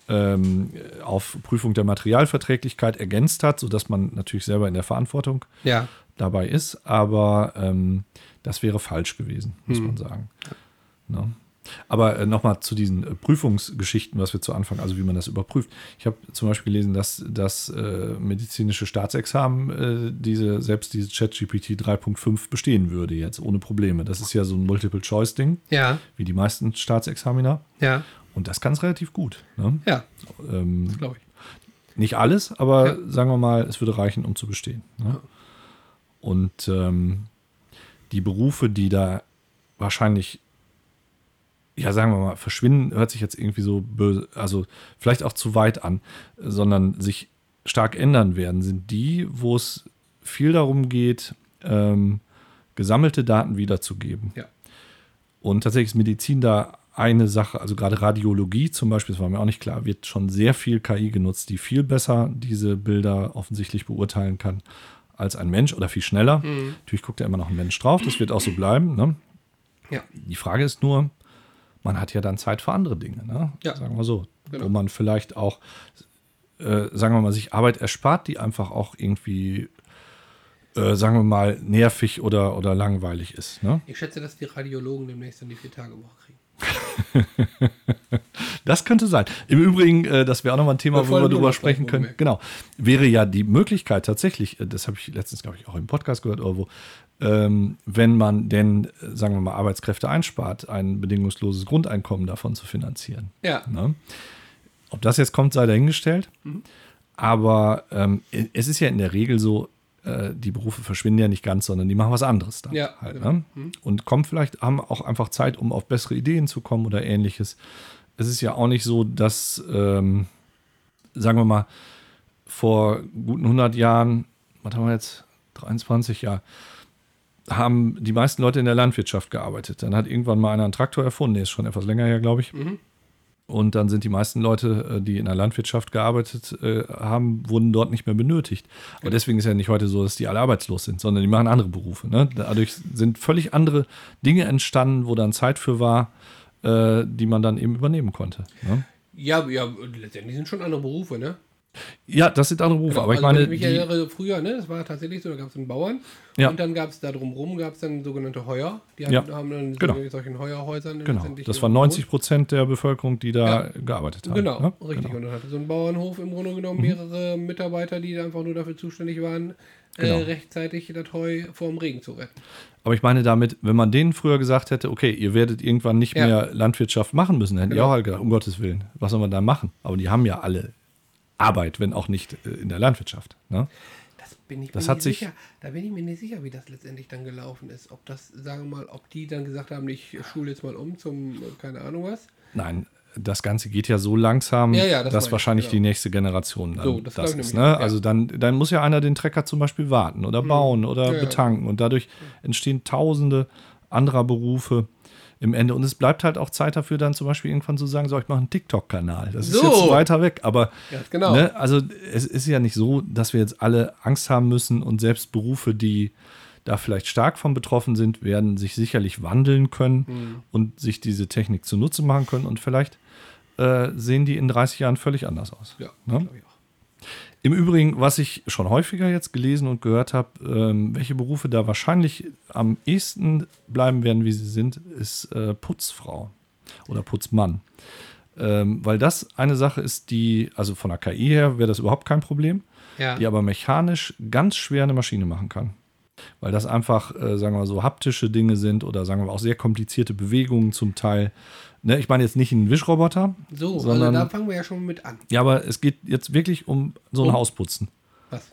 ähm, auf Prüfung der Materialverträglichkeit ergänzt hat, sodass man natürlich selber in der Verantwortung Ja. Dabei ist. Aber ähm, das wäre falsch gewesen, muss man sagen. Ne? Aber äh, nochmal zu diesen äh, Prüfungsgeschichten, was wir zu Anfang, also wie man das überprüft. Ich habe zum Beispiel gelesen, dass das äh, medizinische Staatsexamen äh, diese, selbst diese ChatGPT 3.5 bestehen würde jetzt ohne Probleme. Das ist ja so ein Multiple-Choice-Ding, Ja. wie die meisten Staatsexaminer. Ja. Und das kann es relativ gut. Ne? Ja, Ähm, glaube ich. nicht alles, aber Ja. sagen wir mal, es würde reichen, um zu bestehen. Ne? Und ähm, die Berufe, die da wahrscheinlich, ja, sagen wir mal, verschwinden, hört sich jetzt irgendwie so böse, also vielleicht auch zu weit an, sondern sich stark ändern werden, sind die, wo es viel darum geht, ähm, gesammelte Daten wiederzugeben. Ja. Und tatsächlich ist Medizin da eine Sache, also gerade Radiologie zum Beispiel, das war mir auch nicht klar, wird schon sehr viel KI genutzt, die viel besser diese Bilder offensichtlich beurteilen kann als ein Mensch oder viel schneller. Natürlich guckt ja immer noch ein Mensch drauf, das wird auch so bleiben. Ne? Ja. Die Frage ist nur, man hat ja dann Zeit für andere Dinge, ne? Ja. sagen wir so, Genau. wo man vielleicht auch, äh, sagen wir mal, sich Arbeit erspart, die einfach auch irgendwie, äh, sagen wir mal, nervig oder, oder langweilig ist. Ne? Ich schätze, dass die Radiologen demnächst dann die Vier-Tage-Woche kriegen. Das könnte sein. Im Übrigen, äh, das wäre auch nochmal ein Thema, wo wir drüber sprechen können. wohlgemerkt. Genau. Wäre ja die Möglichkeit tatsächlich, äh, das habe ich letztens, glaube ich, auch im Podcast gehört, oder wo, ähm, wenn man denn, äh, sagen wir mal, Arbeitskräfte einspart, ein bedingungsloses Grundeinkommen davon zu finanzieren. Ja. Ne? Ob das jetzt kommt, sei dahingestellt. Mhm. Aber ähm, es ist ja in der Regel so, äh, die Berufe verschwinden ja nicht ganz, sondern die machen was anderes dann Ja, halt. genau. Ne? Und kommen vielleicht, haben auch einfach Zeit, um auf bessere Ideen zu kommen oder ähnliches. Es ist ja auch nicht so, dass, ähm, sagen wir mal, vor guten 100 Jahren, was haben wir jetzt, 23 Jahre, haben die meisten Leute in der Landwirtschaft gearbeitet. Dann hat irgendwann mal einer einen Traktor erfunden, der ist schon etwas länger her, glaube ich. Und dann sind die meisten Leute, äh, die in der Landwirtschaft gearbeitet äh, haben, wurden dort nicht mehr benötigt. Aber deswegen ist ja nicht heute so, dass die alle arbeitslos sind, sondern die machen andere Berufe. Ne? Dadurch sind völlig andere Dinge entstanden, wo dann Zeit für war, äh, die man dann eben übernehmen konnte. Ne? Ja, ja, letztendlich sind schon andere Berufe, ne? Ja, das sind andere Berufe, aber ich also, meine, wenn ich mich erinnere, früher, ne, das war tatsächlich so, da gab es einen Bauern Ja. und dann gab es da drumrum, gab es dann sogenannte Heuer. Die Ja. haben dann Genau. solchen Heuerhäusern genau, das waren gewohnt. 90 Prozent der Bevölkerung, die da Ja. gearbeitet haben. Genau, ne? richtig. Genau. Und dann hatte so ein Bauernhof im Grunde genommen mehrere Mitarbeiter, die einfach nur dafür zuständig waren, Genau. äh, rechtzeitig das Heu vor dem Regen zu retten. Aber ich meine damit, wenn man denen früher gesagt hätte, okay, ihr werdet irgendwann nicht mehr Landwirtschaft machen müssen, dann hätten die Genau. auch halt gedacht, um Gottes Willen, was soll man da machen? Aber die haben ja alle Arbeit, wenn auch nicht äh, in der Landwirtschaft. Ne? Das bin ich Das mir nicht sich- sicher. Da bin ich mir nicht sicher, wie das letztendlich dann gelaufen ist. Ob das, sagen wir mal, ob die dann gesagt haben, ich schule jetzt mal um zum, äh, keine Ahnung was. Nein, das Ganze geht ja so langsam, Ja, ja, das dass meine ich, wahrscheinlich genau. die nächste Generation dann So, das das, ist. Ne? ja. Also dann, dann muss ja einer den Trecker zum Beispiel warten oder bauen oder Ja, ja. betanken und dadurch entstehen tausende anderer Berufe im Ende. Und es bleibt halt auch Zeit dafür, dann zum Beispiel irgendwann zu sagen, so, ich mache einen TikTok-Kanal. Das ist So. jetzt weiter weg. Aber Ganz genau. ne, also es ist ja nicht so, dass wir jetzt alle Angst haben müssen und selbst Berufe, die da vielleicht stark von betroffen sind, werden sich sicherlich wandeln können Mhm. und sich diese Technik zunutze machen können. Und vielleicht äh, sehen die in 30 Jahren völlig anders aus. Ja, Ne? Im Übrigen, was ich schon häufiger jetzt gelesen und gehört habe, ähm, welche Berufe da wahrscheinlich am ehesten bleiben werden, wie sie sind, ist äh, Putzfrau oder Putzmann. Ähm, weil das eine Sache ist, die, also von der KI her wäre das überhaupt kein Problem, Ja. die aber mechanisch ganz schwer eine Maschine machen kann. Weil das einfach, äh, sagen wir mal so, haptische Dinge sind oder sagen wir mal auch sehr komplizierte Bewegungen zum Teil. Ne, ich meine jetzt nicht einen Wischroboter, So, sondern also da fangen wir ja schon mit an. ja, aber es geht jetzt wirklich um so ein Um- Hausputzen. Was?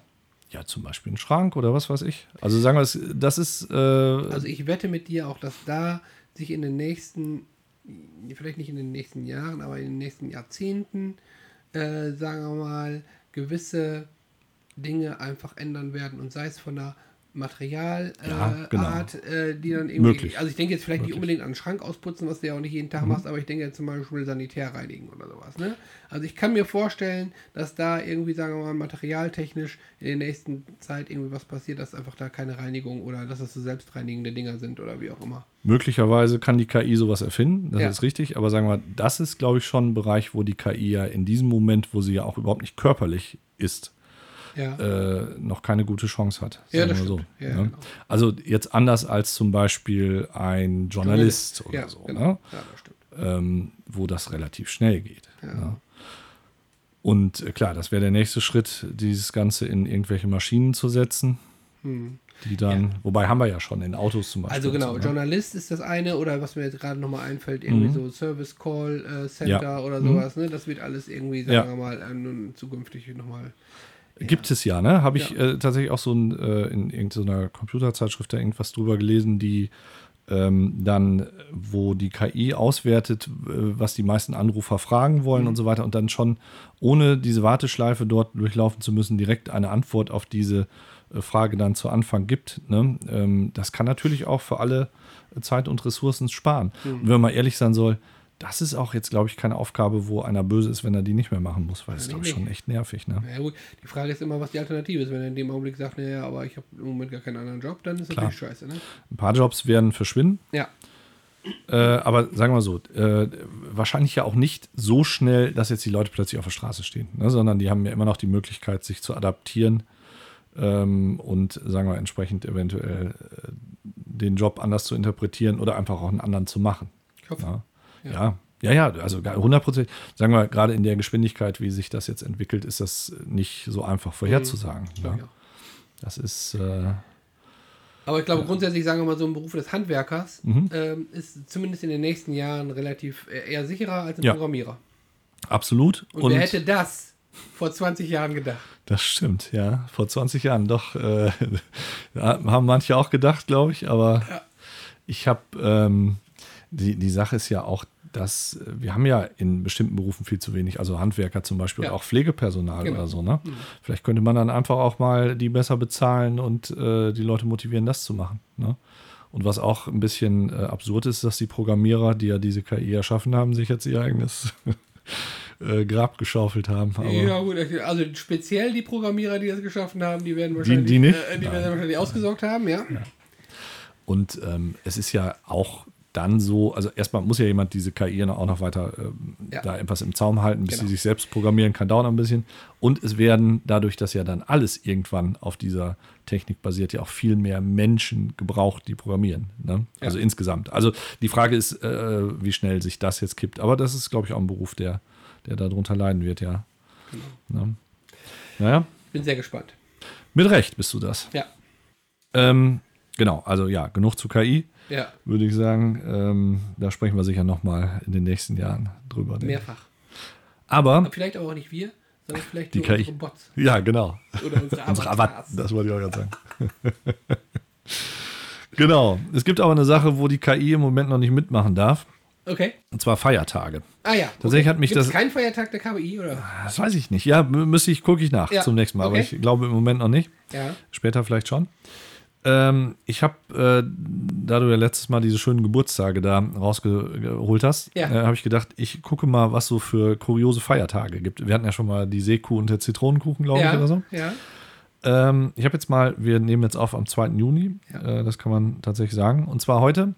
Ja, zum Beispiel einen Schrank oder was weiß ich. Also sagen wir, es- das ist. Äh, Also ich wette mit dir auch, dass da sich in den nächsten, vielleicht nicht in den nächsten Jahren, aber in den nächsten Jahrzehnten, äh, sagen wir mal, gewisse Dinge einfach ändern werden und sei es von der Materialart, Ja, äh, genau. Art, äh, die dann irgendwie. Möglich. Also ich denke jetzt vielleicht nicht Möglich. Mhm. unbedingt an den Schrank ausputzen, was du ja auch nicht jeden Tag machst, aber ich denke jetzt zum Beispiel Sanitär reinigen oder sowas. Ne? Also ich kann mir vorstellen, dass da irgendwie, sagen wir mal, materialtechnisch in der nächsten Zeit irgendwie was passiert, dass einfach da keine Reinigung oder dass das so selbstreinigende Dinger sind oder wie auch immer. möglicherweise kann die KI sowas erfinden, das Ja. ist richtig. Aber sagen wir, das ist, glaube ich, schon ein Bereich, wo die KI ja in diesem Moment, wo sie ja auch überhaupt nicht körperlich ist, Ja. äh, noch keine gute Chance hat. Ja, das so. Ja, ne? genau. Also jetzt anders als zum Beispiel ein Journalist, oder ja, so. genau. Ne? Ja, das stimmt. ähm, wo das relativ schnell geht. Ja. Ne? Und äh, klar, das wäre der nächste Schritt, dieses Ganze in irgendwelche Maschinen zu setzen, Hm. die dann, wobei haben wir ja schon in Autos zum Beispiel. Also genau, so, ne? Journalist ist das eine oder was mir jetzt gerade nochmal einfällt, irgendwie Mhm. so Service Call äh, Center Ja. oder Mhm. sowas, ne? Das wird alles irgendwie, sagen Ja. wir mal, äh, zukünftig nochmal. Gibt es ja, ne? Habe ich Ja. äh, tatsächlich auch so ein, äh, in irgendeiner Computerzeitschrift da irgendwas drüber gelesen, die ähm, dann, wo die KI auswertet, äh, was die meisten Anrufer fragen wollen Mhm. und so weiter und dann schon ohne diese Warteschleife dort durchlaufen zu müssen, direkt eine Antwort auf diese äh, Frage dann zu Anfang gibt. Ne? Ähm, das kann natürlich auch für alle Zeit und Ressourcen sparen. Mhm. Und wenn man mal ehrlich sein soll, das ist auch jetzt, glaube ich, keine Aufgabe, wo einer böse ist, wenn er die nicht mehr machen muss, weil Nee, glaube ich, schon echt nervig. Ne? Ja gut, die Frage ist immer, was die Alternative ist. Wenn er in dem Augenblick sagt, naja, aber ich habe im Moment gar keinen anderen Job, dann ist Klar. natürlich scheiße, ne? Ein paar Jobs werden verschwinden. Ja. Äh, aber sagen wir so, äh, wahrscheinlich ja auch nicht so schnell, dass jetzt die Leute plötzlich auf der Straße stehen, ne? sondern die haben ja immer noch die Möglichkeit, sich zu adaptieren ähm, und sagen wir entsprechend eventuell äh, den Job anders zu interpretieren oder einfach auch einen anderen zu machen. Ich hoffe. Ja, Ja. ja, ja, ja also gar 100 Prozent. Sagen wir, gerade in der Geschwindigkeit, wie sich das jetzt entwickelt, ist das nicht so einfach vorherzusagen. Glaub ich Ne? Das ist, äh, Aber ich glaube, grundsätzlich, sagen wir mal, so ein Beruf des Handwerkers Mhm. ähm, ist zumindest in den nächsten Jahren relativ äh, eher sicherer als ein Ja. Programmierer. absolut. Und, wer hätte das vor 20 Jahren gedacht? Das stimmt, ja. Vor 20 Jahren doch. Äh, ja, haben manche auch gedacht, glaube ich. Aber Ja. ich habe, ähm, die, die Sache ist ja auch, dass äh, wir haben ja in bestimmten Berufen viel zu wenig, also Handwerker zum Beispiel, Ja. auch Pflegepersonal Genau. oder so. Ne? Vielleicht könnte man dann einfach auch mal die besser bezahlen und äh, die Leute motivieren, das zu machen. Ne? Und was auch ein bisschen äh, absurd ist, dass die Programmierer, die ja diese KI erschaffen haben, sich jetzt ihr eigenes äh, Grab geschaufelt haben. Aber ja, gut, also speziell die Programmierer, die das geschaffen haben, die werden wahrscheinlich, die nicht? Äh, die werden wahrscheinlich ausgesorgt haben, ja. Und ähm, es ist ja auch dann so, also erstmal muss ja jemand diese KI auch noch weiter ähm, Ja. da etwas im Zaum halten, bis Genau. sie sich selbst programmieren kann, dauert noch ein bisschen. Und es werden dadurch, dass ja dann alles irgendwann auf dieser Technik basiert, ja auch viel mehr Menschen gebraucht, die programmieren. Ne? Also Ja. insgesamt. Also die Frage ist, äh, wie schnell sich das jetzt kippt. Aber das ist, glaube ich, auch ein Beruf, der, der darunter leiden wird, ja. Genau. Ne? Naja, Bin sehr gespannt. mit Recht bist du das. Ja, Ähm, genau, also ja, genug zu KI ja, würde ich sagen. Ähm, da sprechen wir sicher noch mal in den nächsten Jahren drüber. mehrfach. Aber Vielleicht aber auch nicht wir, sondern vielleicht Die nur KI. unsere Bots Ja, genau. oder unsere Unsere Avatars. Das wollte ich auch gerade sagen. genau. Es gibt aber eine Sache, wo die KI im Moment noch nicht mitmachen darf. Okay. Und zwar Feiertage. Ah ja. Tatsächlich hat mich Gibt's das- kein Feiertag der KI, oder? Das weiß ich nicht. Ja, mü- müsste ich, gucke ich nach Ja, zum nächsten Mal. Aber okay. ich glaube im Moment noch nicht. Ja. Später vielleicht schon. Ähm, ich habe, äh, da du ja letztes Mal diese schönen Geburtstage da rausgeholt hast, Ja. äh, habe ich gedacht, ich gucke mal, was so für kuriose Feiertage gibt. Wir hatten ja schon mal die Seekuh und der Zitronenkuchen, glaube ich, Ja. oder so. Ja. Ähm, ich habe jetzt mal, wir nehmen jetzt auf am 2. Juni, äh, das kann man tatsächlich sagen. Und zwar heute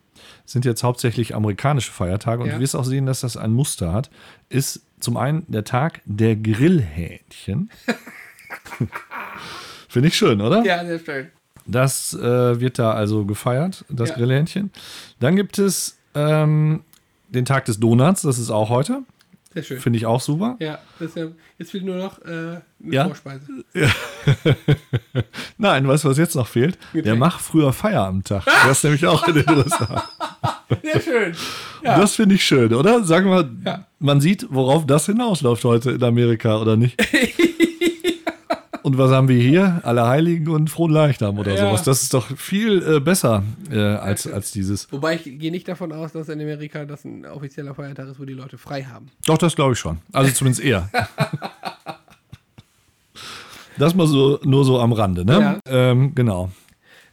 sind jetzt hauptsächlich amerikanische Feiertage und du wirst auch sehen, dass das ein Muster hat. Ist zum einen der Tag der Grillhähnchen. Finde ich schön, oder? Ja, sehr schön. Das äh, wird da also gefeiert, das Ja. Grillhähnchen. Dann gibt es ähm, den Tag des Donuts, das ist auch heute. Sehr schön. Finde ich auch super. Ja, ja, jetzt fehlt nur noch äh, eine Ja. Vorspeise. Nein, weißt du, was jetzt noch fehlt? Der Getränk. macht früher Feierabendtag. Das ist nämlich auch in den USA. Sehr schön. Ja. Das finde ich schön, oder? Sagen wir, Ja. man sieht, worauf das hinausläuft heute in Amerika, oder nicht? Und was haben wir hier? Allerheiligen und Frohen Leichnam oder Ja. sowas. Das ist doch viel äh, besser äh, als, als dieses. Wobei ich gehe nicht davon aus, dass in Amerika das ein offizieller Feiertag ist, wo die Leute frei haben. Doch, das glaube ich schon. Also zumindest eher. Das mal so, nur so am Rande, ne? Ja. Ähm, genau.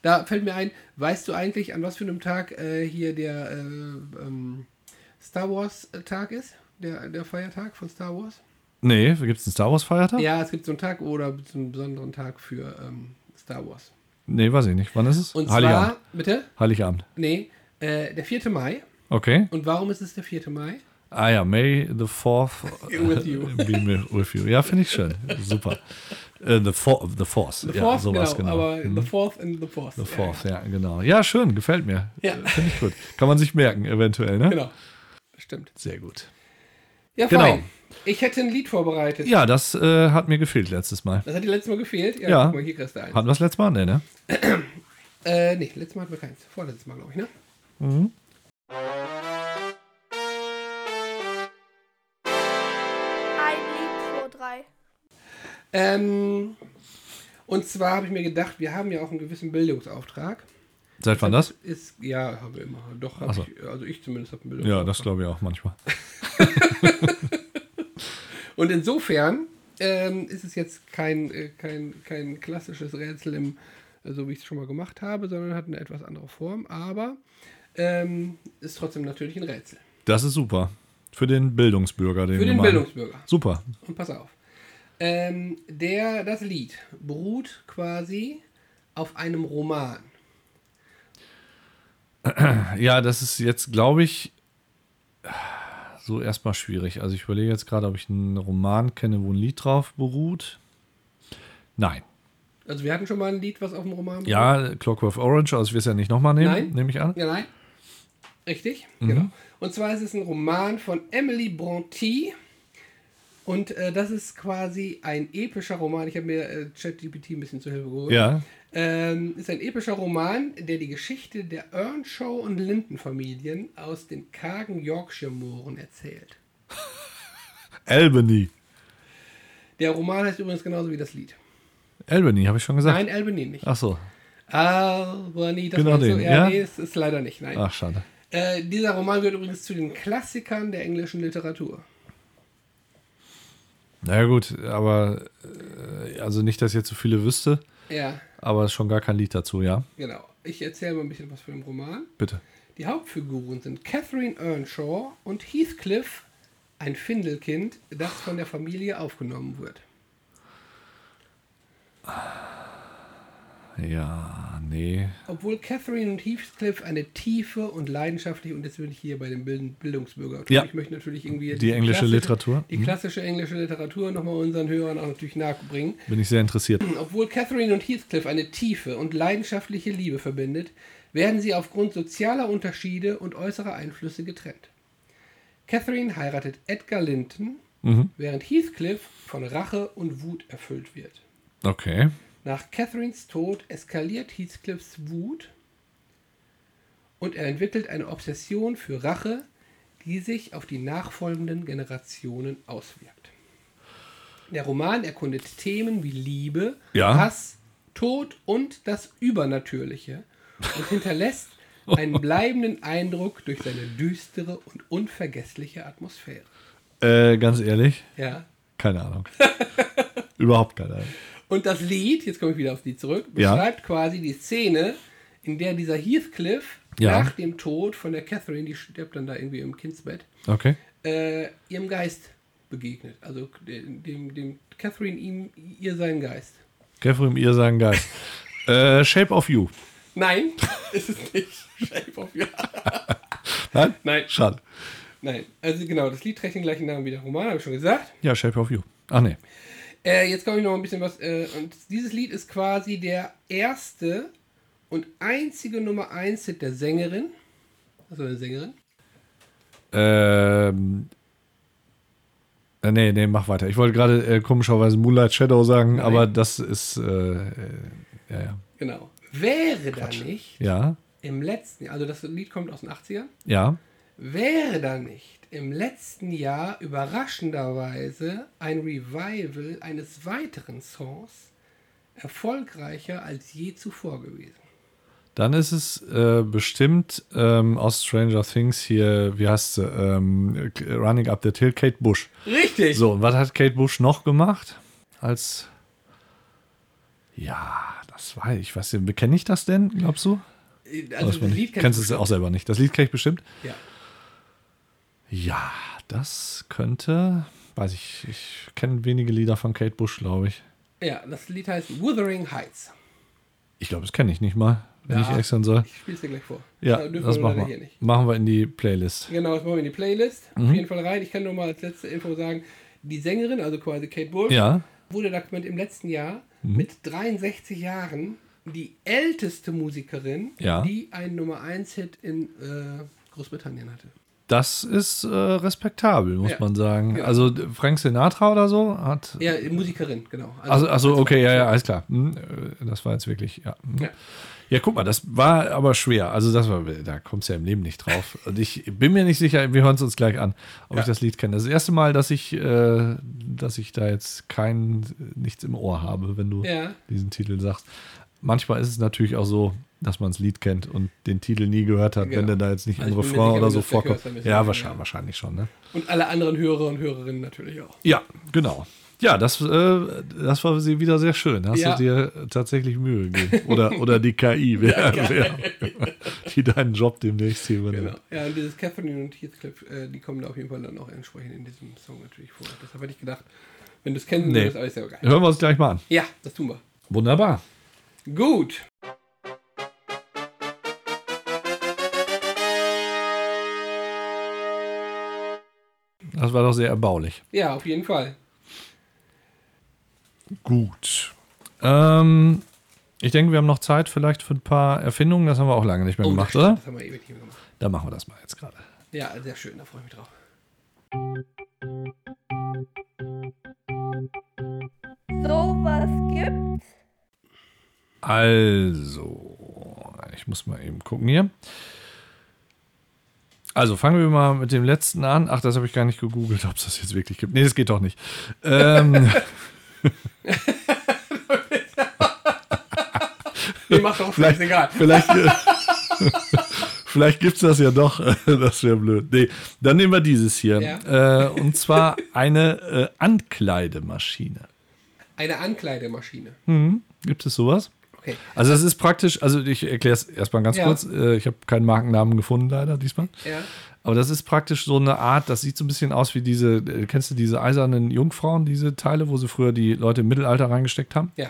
Da fällt mir ein, weißt du eigentlich, an was für einem Tag äh, hier der äh, ähm, Star Wars Tag ist? Der, der Feiertag von Star Wars? Nee, gibt es einen Star Wars Feiertag? Ja, es gibt so einen Tag oder so einen besonderen Tag für ähm, Star Wars. Nee, weiß ich nicht. Wann ist es? Und Heiligabend. zwar, bitte? Heiligabend. Nee, äh, der 4. Mai. Okay. Und warum ist es der 4. Mai? Ah ja, May the 4th With you. be with you. Ja, finde ich schön. Super. Äh, the, for, the Force. The ja, Fourth, sowas, genau, genau. aber Mhm. the Fourth and the Fourth. The Fourth, ja, genau. Ja, schön, gefällt mir. Ja. Äh, Finde ich gut. Kann man sich merken, eventuell, ne? Genau, stimmt. Sehr gut. Ja, Genau. fein. Ich hätte ein Lied vorbereitet. Ja, das äh, hat mir gefehlt letztes Mal. Das hat dir letztes Mal gefehlt. Ja, Ja. guck mal, hier kriegst du eins. Hatten wir das letztes Mal? Nee, ne? Äh, nee, letztes Mal hatten wir keins. Vorletztes Mal, glaube ich, ne? Mhm. Ein Lied, zwei, drei. Ähm, und zwar habe ich mir gedacht, wir haben ja auch einen gewissen Bildungsauftrag. Seit wann das? Ist, ja, haben wir immer. Doch, hab so. ich, also ich zumindest habe einen Ja, Bildungsauftrag. das glaube ich auch manchmal. Und insofern ähm, ist es jetzt kein, äh, kein, kein klassisches Rätsel, im, äh, so wie ich es schon mal gemacht habe, sondern hat eine etwas andere Form, aber ähm, ist trotzdem natürlich ein Rätsel. Das ist super. Für den Bildungsbürger, den Für den. Bildungsbürger. Super. Und pass auf. Ähm, der, das Lied beruht quasi auf einem Roman. Ja, das ist jetzt, glaube ich, so erstmal schwierig. Also ich überlege jetzt gerade, ob ich einen Roman kenne, wo ein Lied drauf beruht. Nein. Also wir hatten schon mal ein Lied, was auf dem Roman beruht. Ja, Clockwork Orange, also ich will es ja nicht nochmal nehmen, Nein. nehme ich an. Ja, nein. Richtig, Mhm. genau. Und zwar ist es ein Roman von Emily Brontë. Und äh, das ist quasi ein epischer Roman. Ich habe mir äh, ChatGPT ein bisschen zur Hilfe geholt. Ja. Ähm, ist ein epischer Roman, der die Geschichte der Earnshaw und Linton-Familien aus den kargen Yorkshire-Mooren erzählt. Albany. Der Roman heißt übrigens genauso wie das Lied. Albany, habe ich schon gesagt. Nein, Albany nicht. Ach so. Albany, das Genau den, ja, ja? nee, es ist leider nicht. Nein. Ach, schade. Äh, dieser Roman gehört übrigens zu den Klassikern der englischen Literatur. Na ja, gut, aber äh, also nicht, dass ich jetzt so viele wüsste, Ja, aber schon gar kein Lied dazu, ja? genau. Ich erzähle mal ein bisschen was von dem Roman. Bitte. Die Hauptfiguren sind Catherine Earnshaw und Heathcliff, ein Findelkind, das von der Familie aufgenommen wird. Ja, nee. Obwohl Catherine und Heathcliff eine tiefe und leidenschaftliche, und jetzt bin ich hier bei dem Bild- Bildungsbürger. Ja. Ich möchte natürlich irgendwie Die englische klassische- Literatur. Die Mhm. klassische englische Literatur nochmal unseren Hörern auch natürlich nahebringen. Bin ich sehr interessiert. Obwohl Catherine und Heathcliff eine tiefe und leidenschaftliche Liebe verbindet, werden sie aufgrund sozialer Unterschiede und äußerer Einflüsse getrennt. Catherine heiratet Edgar Linton, Mhm. während Heathcliff von Rache und Wut erfüllt wird. Okay. Nach Catherines Tod eskaliert Heathcliffs Wut und er entwickelt eine Obsession für Rache, die sich auf die nachfolgenden Generationen auswirkt. Der Roman erkundet Themen wie Liebe, Ja. Hass, Tod und das Übernatürliche und hinterlässt einen bleibenden Eindruck durch seine düstere und unvergessliche Atmosphäre. Äh, ganz ehrlich, Ja. keine Ahnung. Überhaupt keine Ahnung. Und das Lied, jetzt komme ich wieder auf die zurück, Ja. beschreibt quasi die Szene, in der dieser Heathcliff Ja. nach dem Tod von der Catherine, die stirbt dann da irgendwie im Kindsbett, Okay. äh, ihrem Geist begegnet. Also dem, dem, Catherine ihm ihr seinen Geist. Catherine, ihr sagen Geist. äh, Shape of You. Nein, ist es nicht. Shape of You. Nein? Nein. Schade. Nein, also genau, das Lied trägt den gleichen Namen wie der Roman, habe ich schon gesagt. Ja, Shape of You. Ach nee. Äh, jetzt komme ich noch ein bisschen was. Äh, und dieses Lied ist quasi der erste und einzige Nummer 1 Hit der Sängerin. Also eine Sängerin. Ähm. Äh, nee, nee, mach weiter. Ich wollte gerade äh, komischerweise Moonlight Shadow sagen, Nein. aber das ist. Äh, äh, ja, ja. Genau. Wäre da nicht Ja, im letzten Jahr, also das Lied kommt aus den 80ern, ja. wäre da nicht im letzten Jahr überraschenderweise ein Revival eines weiteren Songs erfolgreicher als je zuvor gewesen. Dann ist es äh, bestimmt ähm, aus Stranger Things hier, wie heißt sie? Ähm, Running Up the Hill, Kate Bush. Richtig. So, und was hat Kate Bush noch gemacht? Als. Ja, das war ich. Was kenne ich das denn, glaubst du? Also Weiß man das nicht. Lied Kennst du du es auch selber nicht? Das Lied kenne ich bestimmt. Ja. Ja, das könnte. Weiß ich, ich kenne wenige Lieder von Kate Bush, glaube ich. ja, das Lied heißt Wuthering Heights. Ich glaube, das kenne ich nicht mal, wenn Ja. ich ehrlich sein soll. Ich spiele es dir gleich vor. Ja, Da das wir machen wir. hier nicht. Machen wir in die Playlist. Genau, das machen wir in die Playlist. Mhm. Auf jeden Fall rein. Ich kann nur mal als letzte Info sagen, die Sängerin, also quasi Kate Bush, Ja, Mhm. wurde da im letzten Jahr mit 63 Jahren die älteste Musikerin, Ja. die einen Nummer 1 Hit in äh, Großbritannien hatte. Das ist äh, respektabel, muss Ja, man sagen. genau. Also Frank Sinatra oder so hat. Ja, Musikerin, genau. Also, also okay, ja, ja, alles klar. Hm, äh, das war jetzt wirklich, ja. Hm. Ja. Ja, guck mal, das war aber schwer. Also, das war, da kommst du ja im Leben nicht drauf. Und ich bin mir nicht sicher, wir hören es uns gleich an, ob Ja. ich das Lied kenne. Das das erste Mal, dass ich, äh, dass ich da jetzt kein, nichts im Ohr habe, wenn du diesen Titel sagst. Manchmal ist es natürlich auch so, dass man das Lied kennt und den Titel nie gehört hat, Genau. wenn der da jetzt nicht Also Refrain sicher, oder so das vorkommt. Ja, wahrscheinlich, ja. wahrscheinlich schon, ne? Und alle anderen Hörer und Hörerinnen natürlich auch. Ja, genau. Ja, das, äh, das war sie wieder sehr schön. Hast Ja. du dir tatsächlich Mühe gegeben. Oder, oder die KI, wer, wer, die deinen Job demnächst hier übernimmt. Genau. Ja, und dieses Catherine und Heathcliff, äh, die kommen da auf jeden Fall dann auch entsprechend in diesem Song natürlich vor. Deshalb hätte ich gedacht, wenn du es kennen Nee. würdest, alles ja geil. Hören wir uns gleich mal an. Ja, das tun wir. Wunderbar. Gut. Das war doch sehr erbaulich. Ja, auf jeden Fall. Gut. Ähm, ich denke, wir haben noch Zeit vielleicht für ein paar Erfindungen. Das haben wir auch lange nicht mehr Oh, gemacht, das oder? Das haben wir ewig nicht mehr gemacht. Dann machen wir das mal jetzt gerade. Ja, sehr schön, da freue ich mich drauf. Sowas gibt. Also, ich muss mal eben gucken hier. Also fangen wir mal mit dem letzten an. Ach, das habe ich gar nicht gegoogelt, ob es das jetzt wirklich gibt. Nee, das geht doch nicht. Ähm, Nee, macht doch vielleicht, egal. vielleicht, vielleicht gibt es das ja doch. Das wäre blöd. Nee, dann nehmen wir dieses hier. Äh, und zwar eine äh, Ankleidemaschine. Eine Ankleidemaschine. Hm, gibt es sowas? Okay. Also das ist praktisch, also ich erkläre es erstmal ganz Ja. kurz. Äh, Ich habe keinen Markennamen gefunden, leider diesmal. Ja. Aber das ist praktisch so eine Art, das sieht so ein bisschen aus wie diese, äh, kennst du diese eisernen Jungfrauen, diese Teile, wo sie früher die Leute im Mittelalter reingesteckt haben? Ja.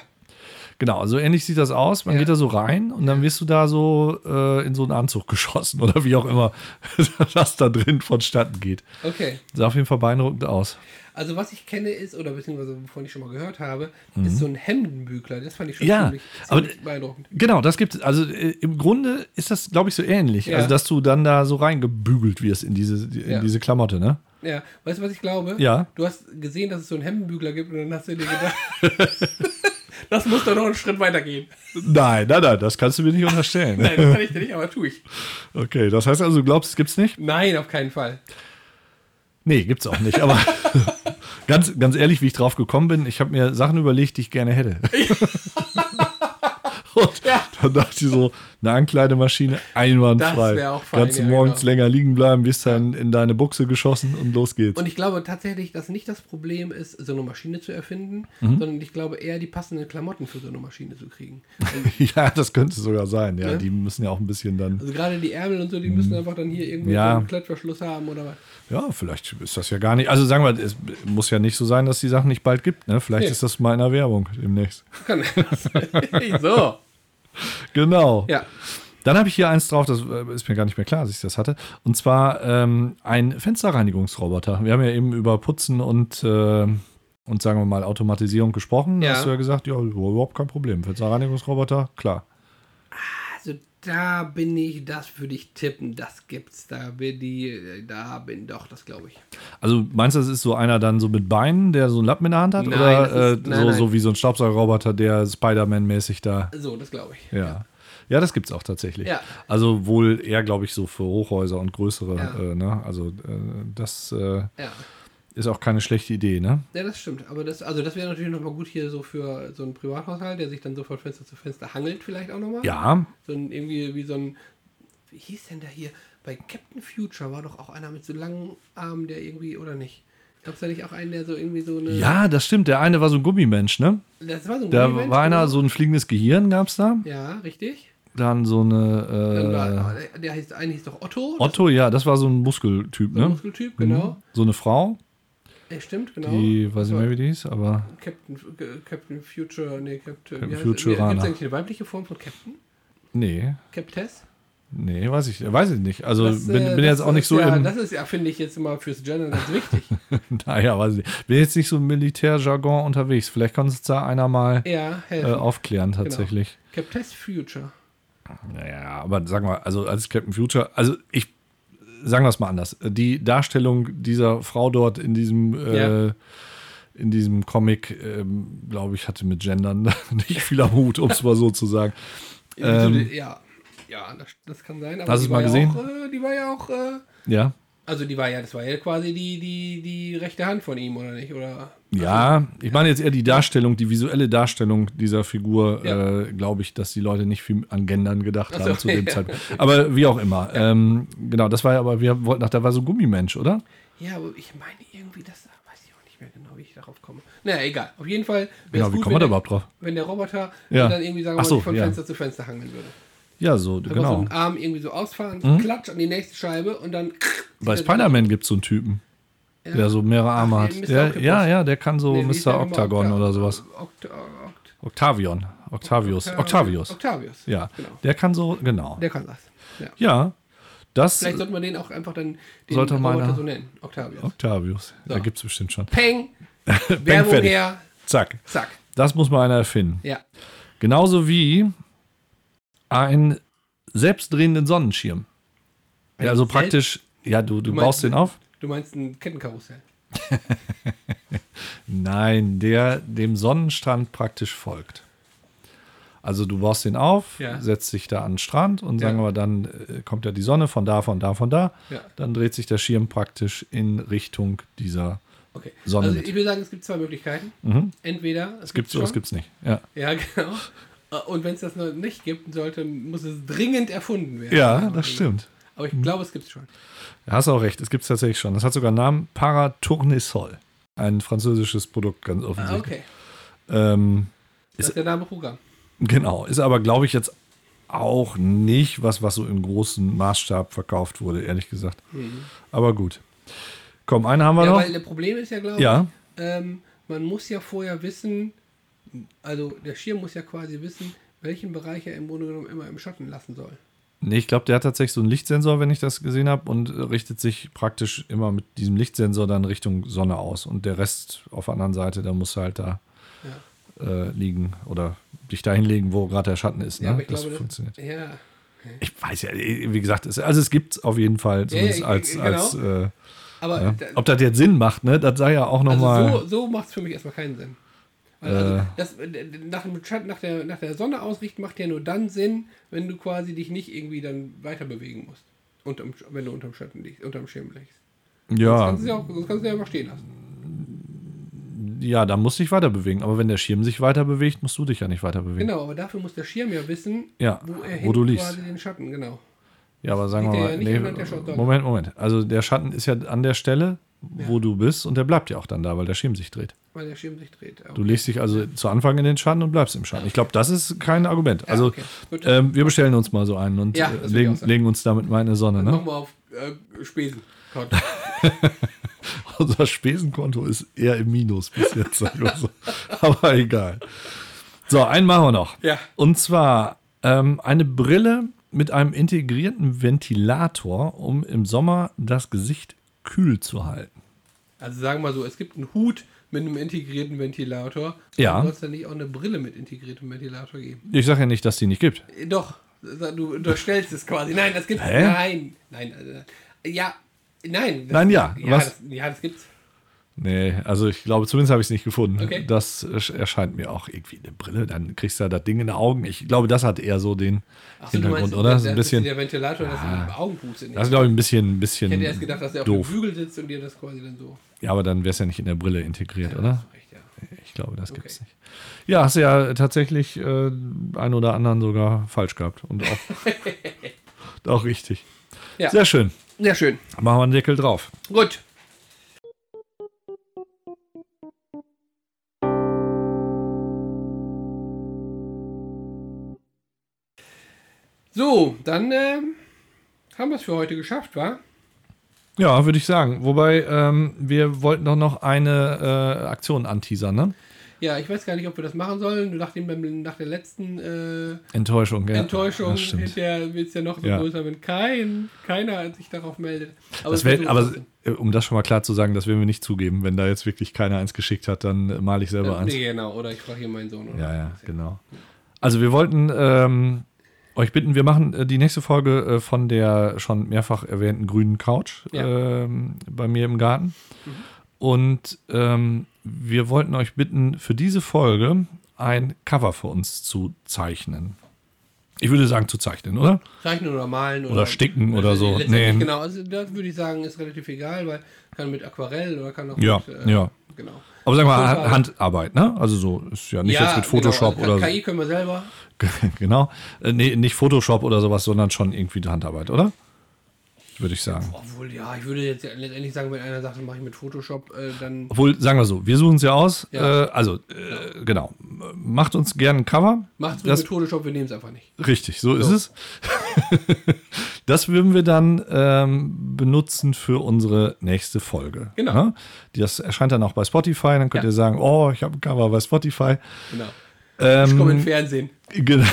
Genau, also ähnlich sieht das aus. Man Ja. geht da so rein und dann wirst du da so äh, in so einen Anzug geschossen oder wie auch immer das da drin vonstatten geht. Okay. Sah auf jeden Fall beeindruckend aus. Also was ich kenne ist, oder beziehungsweise wovon ich schon mal gehört habe, ist so ein Hemdenbügler. Das fand ich schon Mhm. Ja, ziemlich, aber- ziemlich beeindruckend. Genau, das gibt es. Also äh, im Grunde ist das, glaube ich, so ähnlich. Ja. Also, dass du dann da so reingebügelt wirst in diese, in Ja. diese Klamotte, ne? Ja, weißt du, was ich glaube? Ja. Du hast gesehen, dass es so einen Hemdenbügler gibt und dann hast du dir gedacht, das muss doch noch einen Schritt weiter gehen. Nein, nein, nein, das kannst du mir nicht unterstellen. Nein, das kann ich dir nicht, aber tue ich. Okay, das heißt also, du glaubst, es gibt's nicht? Nein, auf keinen Fall. Nee, gibt's auch nicht, aber ganz, ganz ehrlich, wie ich drauf gekommen bin, ich habe mir Sachen überlegt, die ich gerne hätte. Und dann dachte ich so, eine Ankleidemaschine, einwandfrei. Das wär auch fein, Kannst du morgens genau. länger liegen bleiben, bist dann in deine Buchse geschossen und los geht's. Und ich glaube tatsächlich, dass nicht das Problem ist, so eine Maschine zu erfinden, Mhm. sondern ich glaube eher die passenden Klamotten für so eine Maschine zu kriegen. ja, das könnte sogar sein. Ja, Ja. die müssen ja auch ein bisschen dann. Also gerade die Ärmel und so, die müssen einfach dann hier irgendwie Mhm. Ja. so einen Klettverschluss haben oder was. Ja, vielleicht ist das ja gar nicht. Also sagen wir, es muss ja nicht so sein, dass die Sachen nicht bald gibt. Ne? Vielleicht Nee. ist das mal in der Werbung demnächst. Kann so. Genau. Ja. Dann habe ich hier eins drauf, das äh, ist mir gar nicht mehr klar, dass ich das hatte. Und zwar ähm, ein Fensterreinigungsroboter. Wir haben ja eben über Putzen und, äh, und sagen wir mal Automatisierung gesprochen. Da Ja. hast du ja gesagt, ja, überhaupt kein Problem. Fensterreinigungsroboter, klar. Also da bin ich, das würde ich tippen, das gibt's. Da bin die, da bin doch, das glaube ich. Also meinst du, das ist so einer dann so mit Beinen, der so einen Lappen in der Hand hat? Nein, oder das äh, ist- nein, so, nein. so wie so ein Staubsaugerroboter, der Spider-Man-mäßig da. So, das glaube ich. Ja. Ja, das gibt's auch tatsächlich. Ja. Also wohl eher, glaube ich, so für Hochhäuser und größere. Ja. Äh, ne? Also äh, das äh, Ja. Ist auch keine schlechte Idee, ne? Ja, das stimmt. Aber das, also das wäre natürlich nochmal gut hier so für so einen Privathaushalt, der sich dann so von Fenster zu Fenster hangelt, vielleicht auch nochmal. Ja, So ein, irgendwie wie so ein, wie hieß denn der hier? Bei Captain Future war doch auch einer mit so langen Armen, der irgendwie, oder nicht? Gab es da nicht auch einen, der so irgendwie so eine. ja, das stimmt. Der eine war so ein Gummimensch, ne? Das war so ein Da Gummimensch, war einer, genau. so ein fliegendes Gehirn gab's da. Ja, richtig. Dann so eine äh, der heißt, eine hieß doch Otto. Otto, ja, das war so ein Muskeltyp, so ein ne? Muskeltyp, genau. So eine Frau, Ja, stimmt, genau. die, weiß ich war mehr, wie die hieß, aber Captain, Captain Future, nee, Captain, Captain Future Gibt es eigentlich eine weibliche Form von Captain? nee, Captess? nee, weiß ich, weiß ich nicht. Also Das, bin, äh, bin jetzt auch nicht so ja, im, Das ist ja, finde ich, jetzt immer fürs Gender ganz wichtig. naja, weiß ich nicht. Bin jetzt nicht so im Militärjargon unterwegs. Vielleicht kann uns da einer mal ja, äh, aufklären tatsächlich. Captess Future. Naja, aber sagen wir, also als Captain Future, also ich, sagen wir es mal anders. Die Darstellung dieser Frau dort in diesem, äh, Ja. in diesem Comic, ähm, glaube ich, hatte mit Gendern nicht viel am Hut, um es mal so zu sagen. Ähm, ja, ja, das, das kann sein. Aber Hast du es mal gesehen? Ja auch, äh, die war ja auch, äh, Ja. Also die war ja, das war ja quasi die, die, die rechte Hand von ihm, oder nicht? Oder? Ja, ich meine jetzt eher die Darstellung, die visuelle Darstellung dieser Figur, Ja. äh, glaube ich, dass die Leute nicht viel an Gendern gedacht Ach so, haben zu dem ja. Zeitpunkt. Aber wie auch immer. Ähm, genau, das war ja aber, wir wollten nach, da war so Gummimensch, oder? Ja, aber ich meine irgendwie, das weiß ich auch nicht mehr genau, wie ich darauf komme. Naja, egal. Auf jeden Fall. Genau, wie gut, wir wenn da der- überhaupt drauf? Wenn der Roboter Ja. dann irgendwie, sagen wir mal, so, sich von ja. Fenster zu Fenster hangeln würde. Ja, so, so genau. einen Arm irgendwie so ausfahren, Mhm. klatsch an die nächste Scheibe und dann. Bei Spider-Man gibt es so einen Typen, Ja. der so mehrere Arme Ach, hat. Der, ja, ja, der kann so Nee, Mr. Octagon Octa- oder sowas. Oct Oct Octavion. Octavius. Octavius. Octavius. Ja, Genau. der kann so, genau. Der kann das. Ja. Ja, das Vielleicht sollte man den auch einfach dann den Sollte man so nennen. Octavius. Octavius. So. Da gibt es bestimmt schon. Peng! Werbung fertig. her. Zack. Zack. Das muss mal einer erfinden. Ja. Genauso wie ein selbstdrehenden Sonnenschirm. Ein Ja, also praktisch, ja, du, du meinst- baust den auf. Du meinst ein Kettenkarussell. Nein, der dem Sonnenstand praktisch folgt. Also du baust den auf, Ja. setzt dich da an den Strand und Ja. sagen wir, dann äh, kommt ja die Sonne von da, von da, von da. Ja. Dann dreht sich der Schirm praktisch in Richtung dieser. Okay. Sonne also ich will sagen, es gibt zwei Möglichkeiten. Mhm. Entweder Es gibt sowas, schon. gibt's nicht. Ja, Ja, genau. Und wenn es das noch nicht gibt, sollte, muss es dringend erfunden werden. ja das stimmt. Aber ich glaube, es gibt es schon. Da hast auch recht, es gibt es tatsächlich schon. Das hat sogar einen Namen Paratournesol. Ein französisches Produkt, ganz Ah, offensichtlich. okay. Ähm, Das ist der Name Programm. Genau, ist aber, glaube ich, jetzt auch nicht was, was so im großen Maßstab verkauft wurde, ehrlich gesagt. Aber gut. Komm, einen haben wir Mhm. Ja, noch. weil das Problem ist ja, glaube Ja, ich, ähm, man muss ja vorher wissen, also der Schirm muss ja quasi wissen, welchen Bereich er im Grunde genommen immer im Schatten lassen soll. nee, ich glaube, der hat tatsächlich so einen Lichtsensor, wenn ich das gesehen habe, und äh, richtet sich praktisch immer mit diesem Lichtsensor dann Richtung Sonne aus. Und der Rest auf der anderen Seite, da muss halt da äh, liegen oder dich dahin legen, wo gerade der Schatten ist. Ne? Ja, aber ich das glaube, funktioniert. Das, ja, Ich weiß ja, wie gesagt, es, also es gibt es auf jeden Fall, Ja, ja, zumindest ich- als, genau. als äh, aber ja. da, ob das jetzt Sinn macht, ne? Das sei ja auch nochmal. also so, so macht es für mich erstmal keinen Sinn. Also Äh. das, äh, nach, dem Schatten, nach, der, nach der Sonne ausrichten macht ja nur dann Sinn, wenn du quasi dich nicht irgendwie dann weiter bewegen musst. Unterm, wenn du unterm Schatten liegst, unterm Schirm liegst. Sonst ja, kannst du ja auch, sonst kannst du ja einfach stehen lassen. ja, dann musst du dich weiter bewegen. Aber wenn der Schirm sich weiter bewegt, musst du dich ja nicht weiter bewegen. Genau, aber dafür muss der Schirm ja wissen, Ja, wo er wo du liegst. quasi den Schatten, genau. Ja, aber sagen wir mal, ja nee. Moment, Moment. Also der Schatten ist ja an der Stelle, wo du bist und der bleibt ja auch dann da, weil der Schirm sich dreht. Weil der Schirm sich dreht. Du legst dich also zu Anfang in den Schatten und bleibst im Schatten. Ich glaube, das ist kein Argument. Also okay. Ähm, wir bestellen uns mal so einen und Ja, äh, legen, legen uns damit mal in die Sonne. Ne? mal auf äh, Spesen. Konto. Unser Spesenkonto ist eher im Minus bis jetzt. sagen wir so. Aber egal. So, einen machen wir noch. Ja. Und zwar ähm, eine Brille mit einem integrierten Ventilator, um im Sommer das Gesicht kühl zu halten. Also sagen wir mal so, es gibt einen Hut mit einem integrierten Ventilator. Ja. Soll es dann nicht auch eine Brille mit integriertem Ventilator geben? Ich sage ja nicht, dass die nicht gibt. Äh, Doch, du unterstellst es quasi. Nein, das gibt's. Hä? Nein, nein. äh, Ja, nein. Das, Nein, ja. Ja, Was? das, ja, das gibt's. Nee, also ich glaube, zumindest habe ich es nicht gefunden. Okay. Das erscheint mir auch irgendwie eine Brille. Dann kriegst du da das Ding in den Augen. Ich glaube, das hat eher so den so, Hintergrund, meinst, oder? Der, Das ist ein bisschen, der Ventilator, das in Augenpuste nicht. das ist, glaube ich, ein bisschen, ein bisschen ich hätte erst gedacht, dass der auf dem Bügel sitzt und dir das quasi dann so. Ja, aber dann wäre es ja nicht in der Brille integriert, oder? Hast recht, ja. Ich glaube, das Okay. gibt's nicht. Ja, hast du ja tatsächlich äh, einen oder anderen sogar falsch gehabt. Und auch, auch richtig. Ja. Sehr schön. Sehr schön. Machen wir einen Deckel drauf. Gut. So, dann ähm, haben wir es für heute geschafft, wa? Ja, würde ich sagen. Wobei, ähm, wir wollten doch noch eine äh, Aktion anteasern, ne? Ja, ich weiß gar nicht, ob wir das machen sollen. Nach, dem, beim- nach der letzten äh, Enttäuschung, ja. Enttäuschung hinterher wird es ja noch so Ja. größer, wenn kein, keiner sich darauf meldet. Aber Das wär, aber äh, um das schon mal klar zu sagen, das werden wir nicht zugeben. Wenn da jetzt wirklich keiner eins geschickt hat, dann äh, male ich selber eins. Nee, genau. Oder ich frage hier meinen Sohn. Oder Ja, ja, genau. Also wir wollten ähm, euch bitten, wir machen äh, die nächste Folge äh, von der schon mehrfach erwähnten grünen Couch Ja. ähm, bei mir im Garten. Und ähm, wir wollten euch bitten, für diese Folge ein Cover für uns zu zeichnen. Ich würde sagen, zu zeichnen, oder? Zeichnen oder malen Oder sticken oder so. Letztendlich, Nähen. Genau, also das würde ich sagen, ist relativ egal, weil kann mit Aquarell oder kann auch Ja, mit, äh, ja. Genau. Aber sagen wir mal. Handarbeit, ne? Also so ist ja nicht jetzt mit Photoshop genau, also oder KI können wir selber. genau. Äh, nee, nicht Photoshop oder sowas, sondern schon irgendwie Handarbeit, oder? Würde ich sagen. Obwohl, ja, ich würde jetzt ja letztendlich sagen, wenn einer sagt, mache ich mit Photoshop, äh, dann. Obwohl, sagen wir so, wir suchen es ja aus. Ja. Äh, also, äh, genau. Macht uns gerne ein Cover. Macht's Das- mit Photoshop, wir nehmen es einfach nicht. Richtig, so, ist es. das würden wir dann ähm, benutzen für unsere nächste Folge. Genau. Ne? Das erscheint dann auch bei Spotify. Dann könnt Ja. ihr sagen, oh, ich habe ein Cover bei Spotify. Genau. Ähm, Ich komme im Fernsehen. Genau.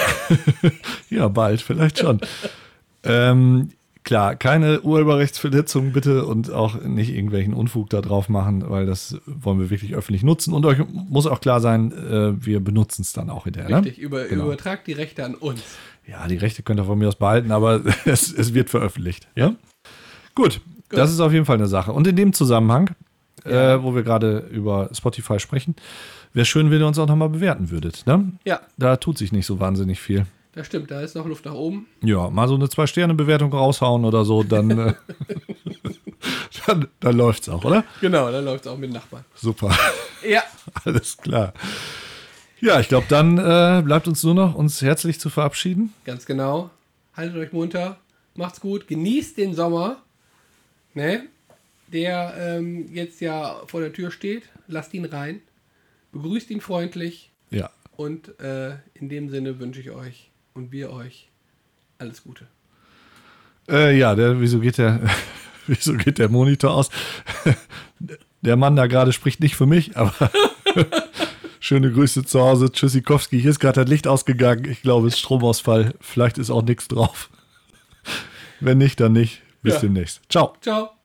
ja, bald, vielleicht schon. ähm, klar, keine Urheberrechtsverletzungen bitte und auch nicht irgendwelchen Unfug da drauf machen, weil das wollen wir wirklich öffentlich nutzen. Und euch muss auch klar sein, äh, wir benutzen es dann auch hinterher. Ne? Richtig, über, Genau. übertragt die Rechte an uns. Ja, die Rechte könnt ihr von mir aus behalten, aber es, es wird veröffentlicht. Ja? Gut, das ist auf jeden Fall eine Sache. Und in dem Zusammenhang, äh, wo wir gerade über Spotify sprechen, wäre schön, wenn ihr uns auch nochmal bewerten würdet. Ne? Ja, Da tut sich nicht so wahnsinnig viel. Das stimmt, da ist noch Luft nach oben. Ja, mal so eine Zwei-Sterne-Bewertung raushauen oder so, dann, äh, dann, dann läuft's auch, oder? Genau, da läuft es auch mit Nachbarn. Super, Ja, alles klar. Ja, ich glaube, dann äh, bleibt uns nur noch, uns herzlich zu verabschieden. ganz genau. Haltet euch munter, macht's gut, genießt den Sommer, ne? Der ähm, jetzt ja vor der Tür steht. Lasst ihn rein, begrüßt ihn freundlich Ja, und äh, in dem Sinne wünsche ich euch und wir euch alles Gute. äh, ja der, wieso, geht der, wieso geht der Monitor aus? Der Mann da gerade spricht nicht für mich, aber schöne Grüße zu Hause. Tschüssikowski, hier ist gerade das Licht ausgegangen. Ich glaube, es ist Stromausfall. Vielleicht ist auch nichts drauf. Wenn nicht, dann nicht. Bis Ja. demnächst. Ciao. Ciao.